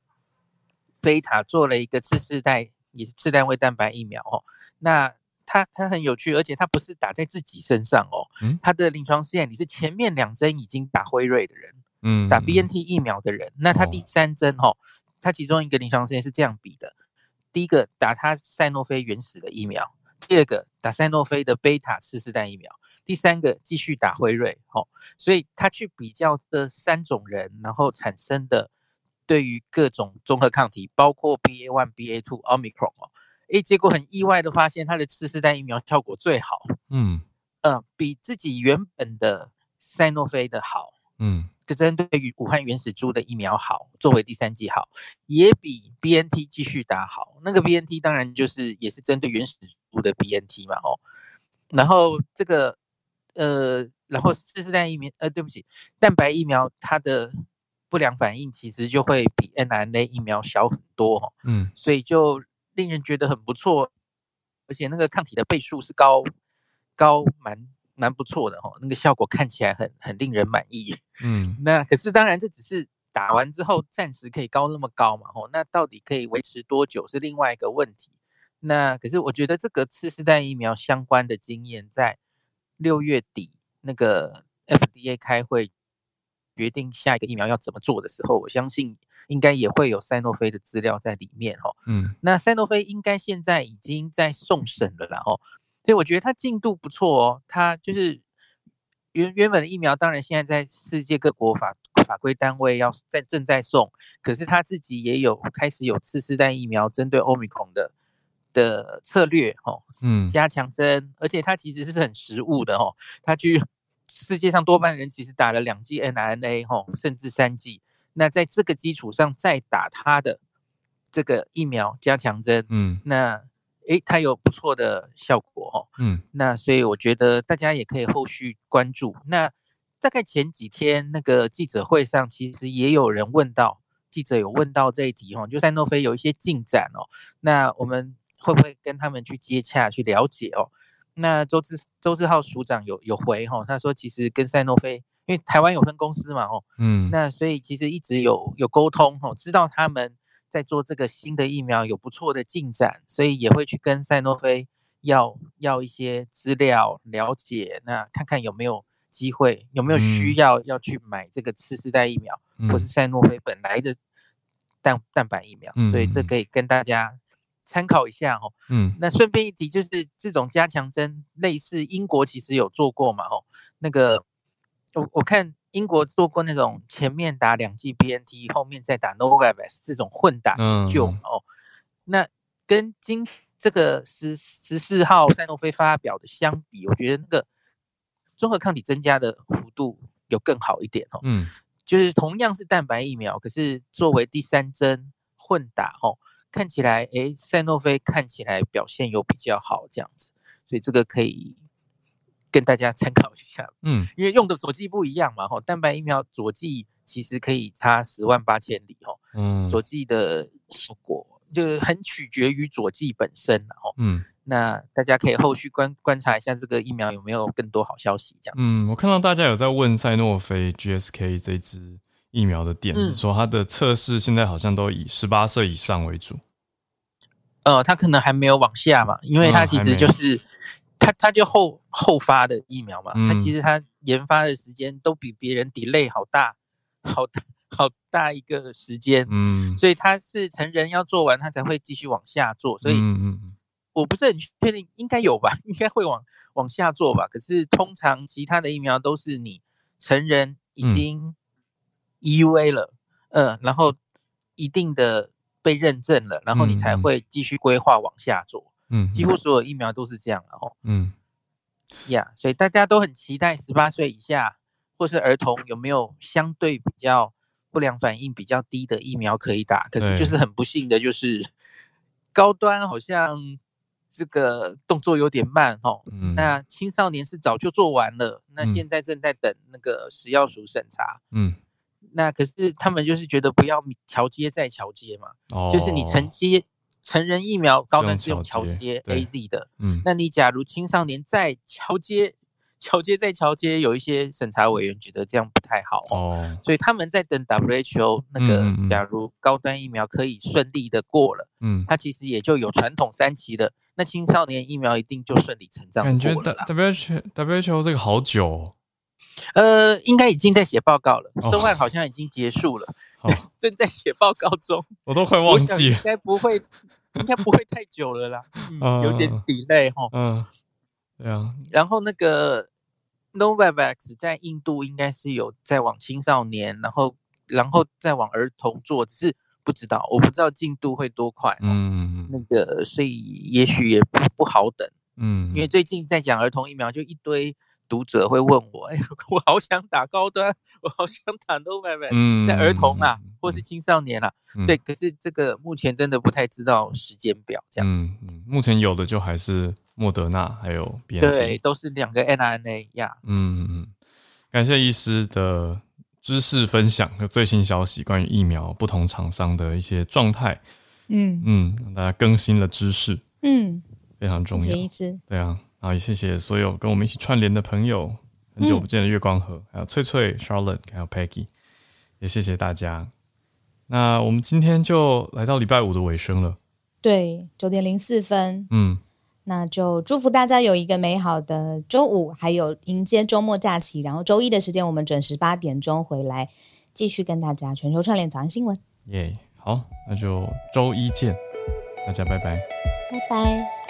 贝塔做了一个次世代也是次单位蛋白疫苗哦。那它它很有趣，而且它不是打在自己身上哦。嗯，它的临床试验你是前面两针已经打辉瑞的人，嗯，打 BNT 疫苗的人，那他第三针哦。它其中一个临床试验是这样比的：第一个打他赛诺菲原始的疫苗，第二个打赛诺菲的贝塔次世代疫苗，第三个继续打辉瑞。哦，所以他去比较这三种人，然后产生的对于各种综合抗体，包括 BA one、BA two、Omicron 哦，诶，结果很意外的发现，他的次世代疫苗效果最好。嗯嗯、呃，比自己原本的赛诺菲的好。嗯。针对于武汉原始株的疫苗好，作为第三剂好，也比 BNT 继续打好。那个 BNT 当然就是也是针对原始株的 BNT 嘛，哦。然后这个呃，然后次世代疫苗，呃，对不起，蛋白疫苗它的不良反应其实就会比 mRNA 疫苗小很多，哦，嗯，所以就令人觉得很不错，而且那个抗体的倍数是高高蛮。蛮不错的哦，那个效果看起来很很令人满意。嗯，那可是当然这只是打完之后暂时可以高那么高嘛，吼，那到底可以维持多久是另外一个问题。那可是我觉得这个次世代疫苗相关的经验，在六月底那个 FDA 开会决定下一个疫苗要怎么做的时候，我相信应该也会有赛诺菲的资料在里面哦。嗯，那赛诺菲应该现在已经在送审了啦，哦。所以我觉得它进度不错哦，它就是原原本的疫苗，当然现在在世界各国法法规单位要在正在送，可是他自己也有开始有次世代疫苗针对 Omicron 的的策略哦，嗯，加强针，而且它其实是很实务的哦，它去世界上多半人其实打了两剂 mRNA 哦，甚至三剂，那在这个基础上再打它的这个疫苗加强针，嗯，那。诶，它有不错的效果哦。嗯，那所以我觉得大家也可以后续关注。那大概前几天那个记者会上，其实也有人问到，记者有问到这一题哦，就赛诺菲有一些进展哦。那我们会不会跟他们去接洽去了解哦？那周志周志浩署长有有回哈，他说其实跟赛诺菲，因为台湾有分公司嘛哦，嗯，那所以其实一直有有沟通哦，知道他们。在做这个新的疫苗有不错的进展，所以也会去跟赛诺菲要要一些资料了解，那看看有没有机会，有没有需要要去买这个次世代疫苗，嗯、或是赛诺菲本来的蛋蛋白疫苗，嗯、所以这可以跟大家参考一下哦。嗯，那顺便一提，就是这种加强针，类似英国其实有做过嘛，哦，那个我我看。英国做过那种前面打两剂 BNT，后面再打 Novavax 这种混打研究哦。那跟今这个十十四号赛诺菲发表的相比，我觉得那个综合抗体增加的幅度有更好一点哦。嗯，就是同样是蛋白疫苗，可是作为第三针混打哦，看起来诶，赛诺菲看起来表现有比较好这样子，所以这个可以。跟大家参考一下，嗯，因为用的佐剂不一样嘛，吼，蛋白疫苗佐剂其实可以差十万八千里，吼，嗯，佐剂的效果就很取决于佐剂本身，吼，嗯，那大家可以后续观观察一下这个疫苗有没有更多好消息，这样子。嗯，我看到大家有在问赛诺菲 GSK 这支疫苗的点子，说它的测试现在好像都以十八岁以上为主，呃，它可能还没有往下嘛，因为它其实就是。他他就后后发的疫苗嘛，他其实他研发的时间都比别人 delay 好大，好大好大一个时间，嗯，所以他是成人要做完，他才会继续往下做，所以我不是很确定，应该有吧，应该会往往下做吧。可是通常其他的疫苗都是你成人已经 EUA 了，嗯，呃，然后一定的被认证了，然后你才会继续规划往下做。嗯，几乎所有疫苗都是这样的哦。嗯，呀，yeah, 所以大家都很期待十八岁以下或是儿童有没有相对比较不良反应比较低的疫苗可以打。可是就是很不幸的，就是高端好像这个动作有点慢哦。嗯，那青少年是早就做完了，那现在正在等那个食药署审查。嗯，那可是他们就是觉得不要桥接再桥接嘛，哦，就是你承接成人疫苗高端是用桥接 AZ 的，嗯，那你假如青少年再桥接。桥接再桥接，有一些审查委员觉得这样不太好哦，所以他们在等 WHO 那个，假如高端疫苗可以顺利的过了，嗯，它其实也就有传统三期的，那青少年疫苗一定就顺理成章过了。感觉 WHO WHO 这个好久，哦，呃，应该已经在写报告了，申万好像已经结束了，正在写报告中，我都快忘记了，应该不会，应该不会太久了啦，有点 delay 哈，嗯，对啊，然后那个。Novavax 在印度应该是有在往青少年，然后然后再往儿童做，只是不知道，我不知道进度会多快。嗯，那个所以也许也不不好等。嗯，因为最近在讲儿童疫苗，就一堆读者会问我，哎，我好想打高端，我好想打 Novavax，嗯，在儿童啊，或是青少年啊，嗯、对，可是这个目前真的不太知道时间表，这样子。嗯嗯，目前有的就还是。莫德纳还有对，都是两个 mRNA 呀。嗯嗯，感谢医师的知识分享和最新消息，关于疫苗不同厂商的一些状态。嗯嗯，让大家更新了知识。嗯，非常重要。对啊，然后也谢谢所有跟我们一起串联的朋友，很久不见的月光河，嗯、还有翠翠、Charlotte，还有 Peggy，也谢谢大家。那我们今天就来到礼拜五的尾声了。对，九点零四分。嗯。那就祝福大家有一个美好的周五，还有迎接周末假期。然后周一的时间，我们准时八点钟回来，继续跟大家全球串联早安新闻。耶，好，那就周一见，大家拜拜，拜拜。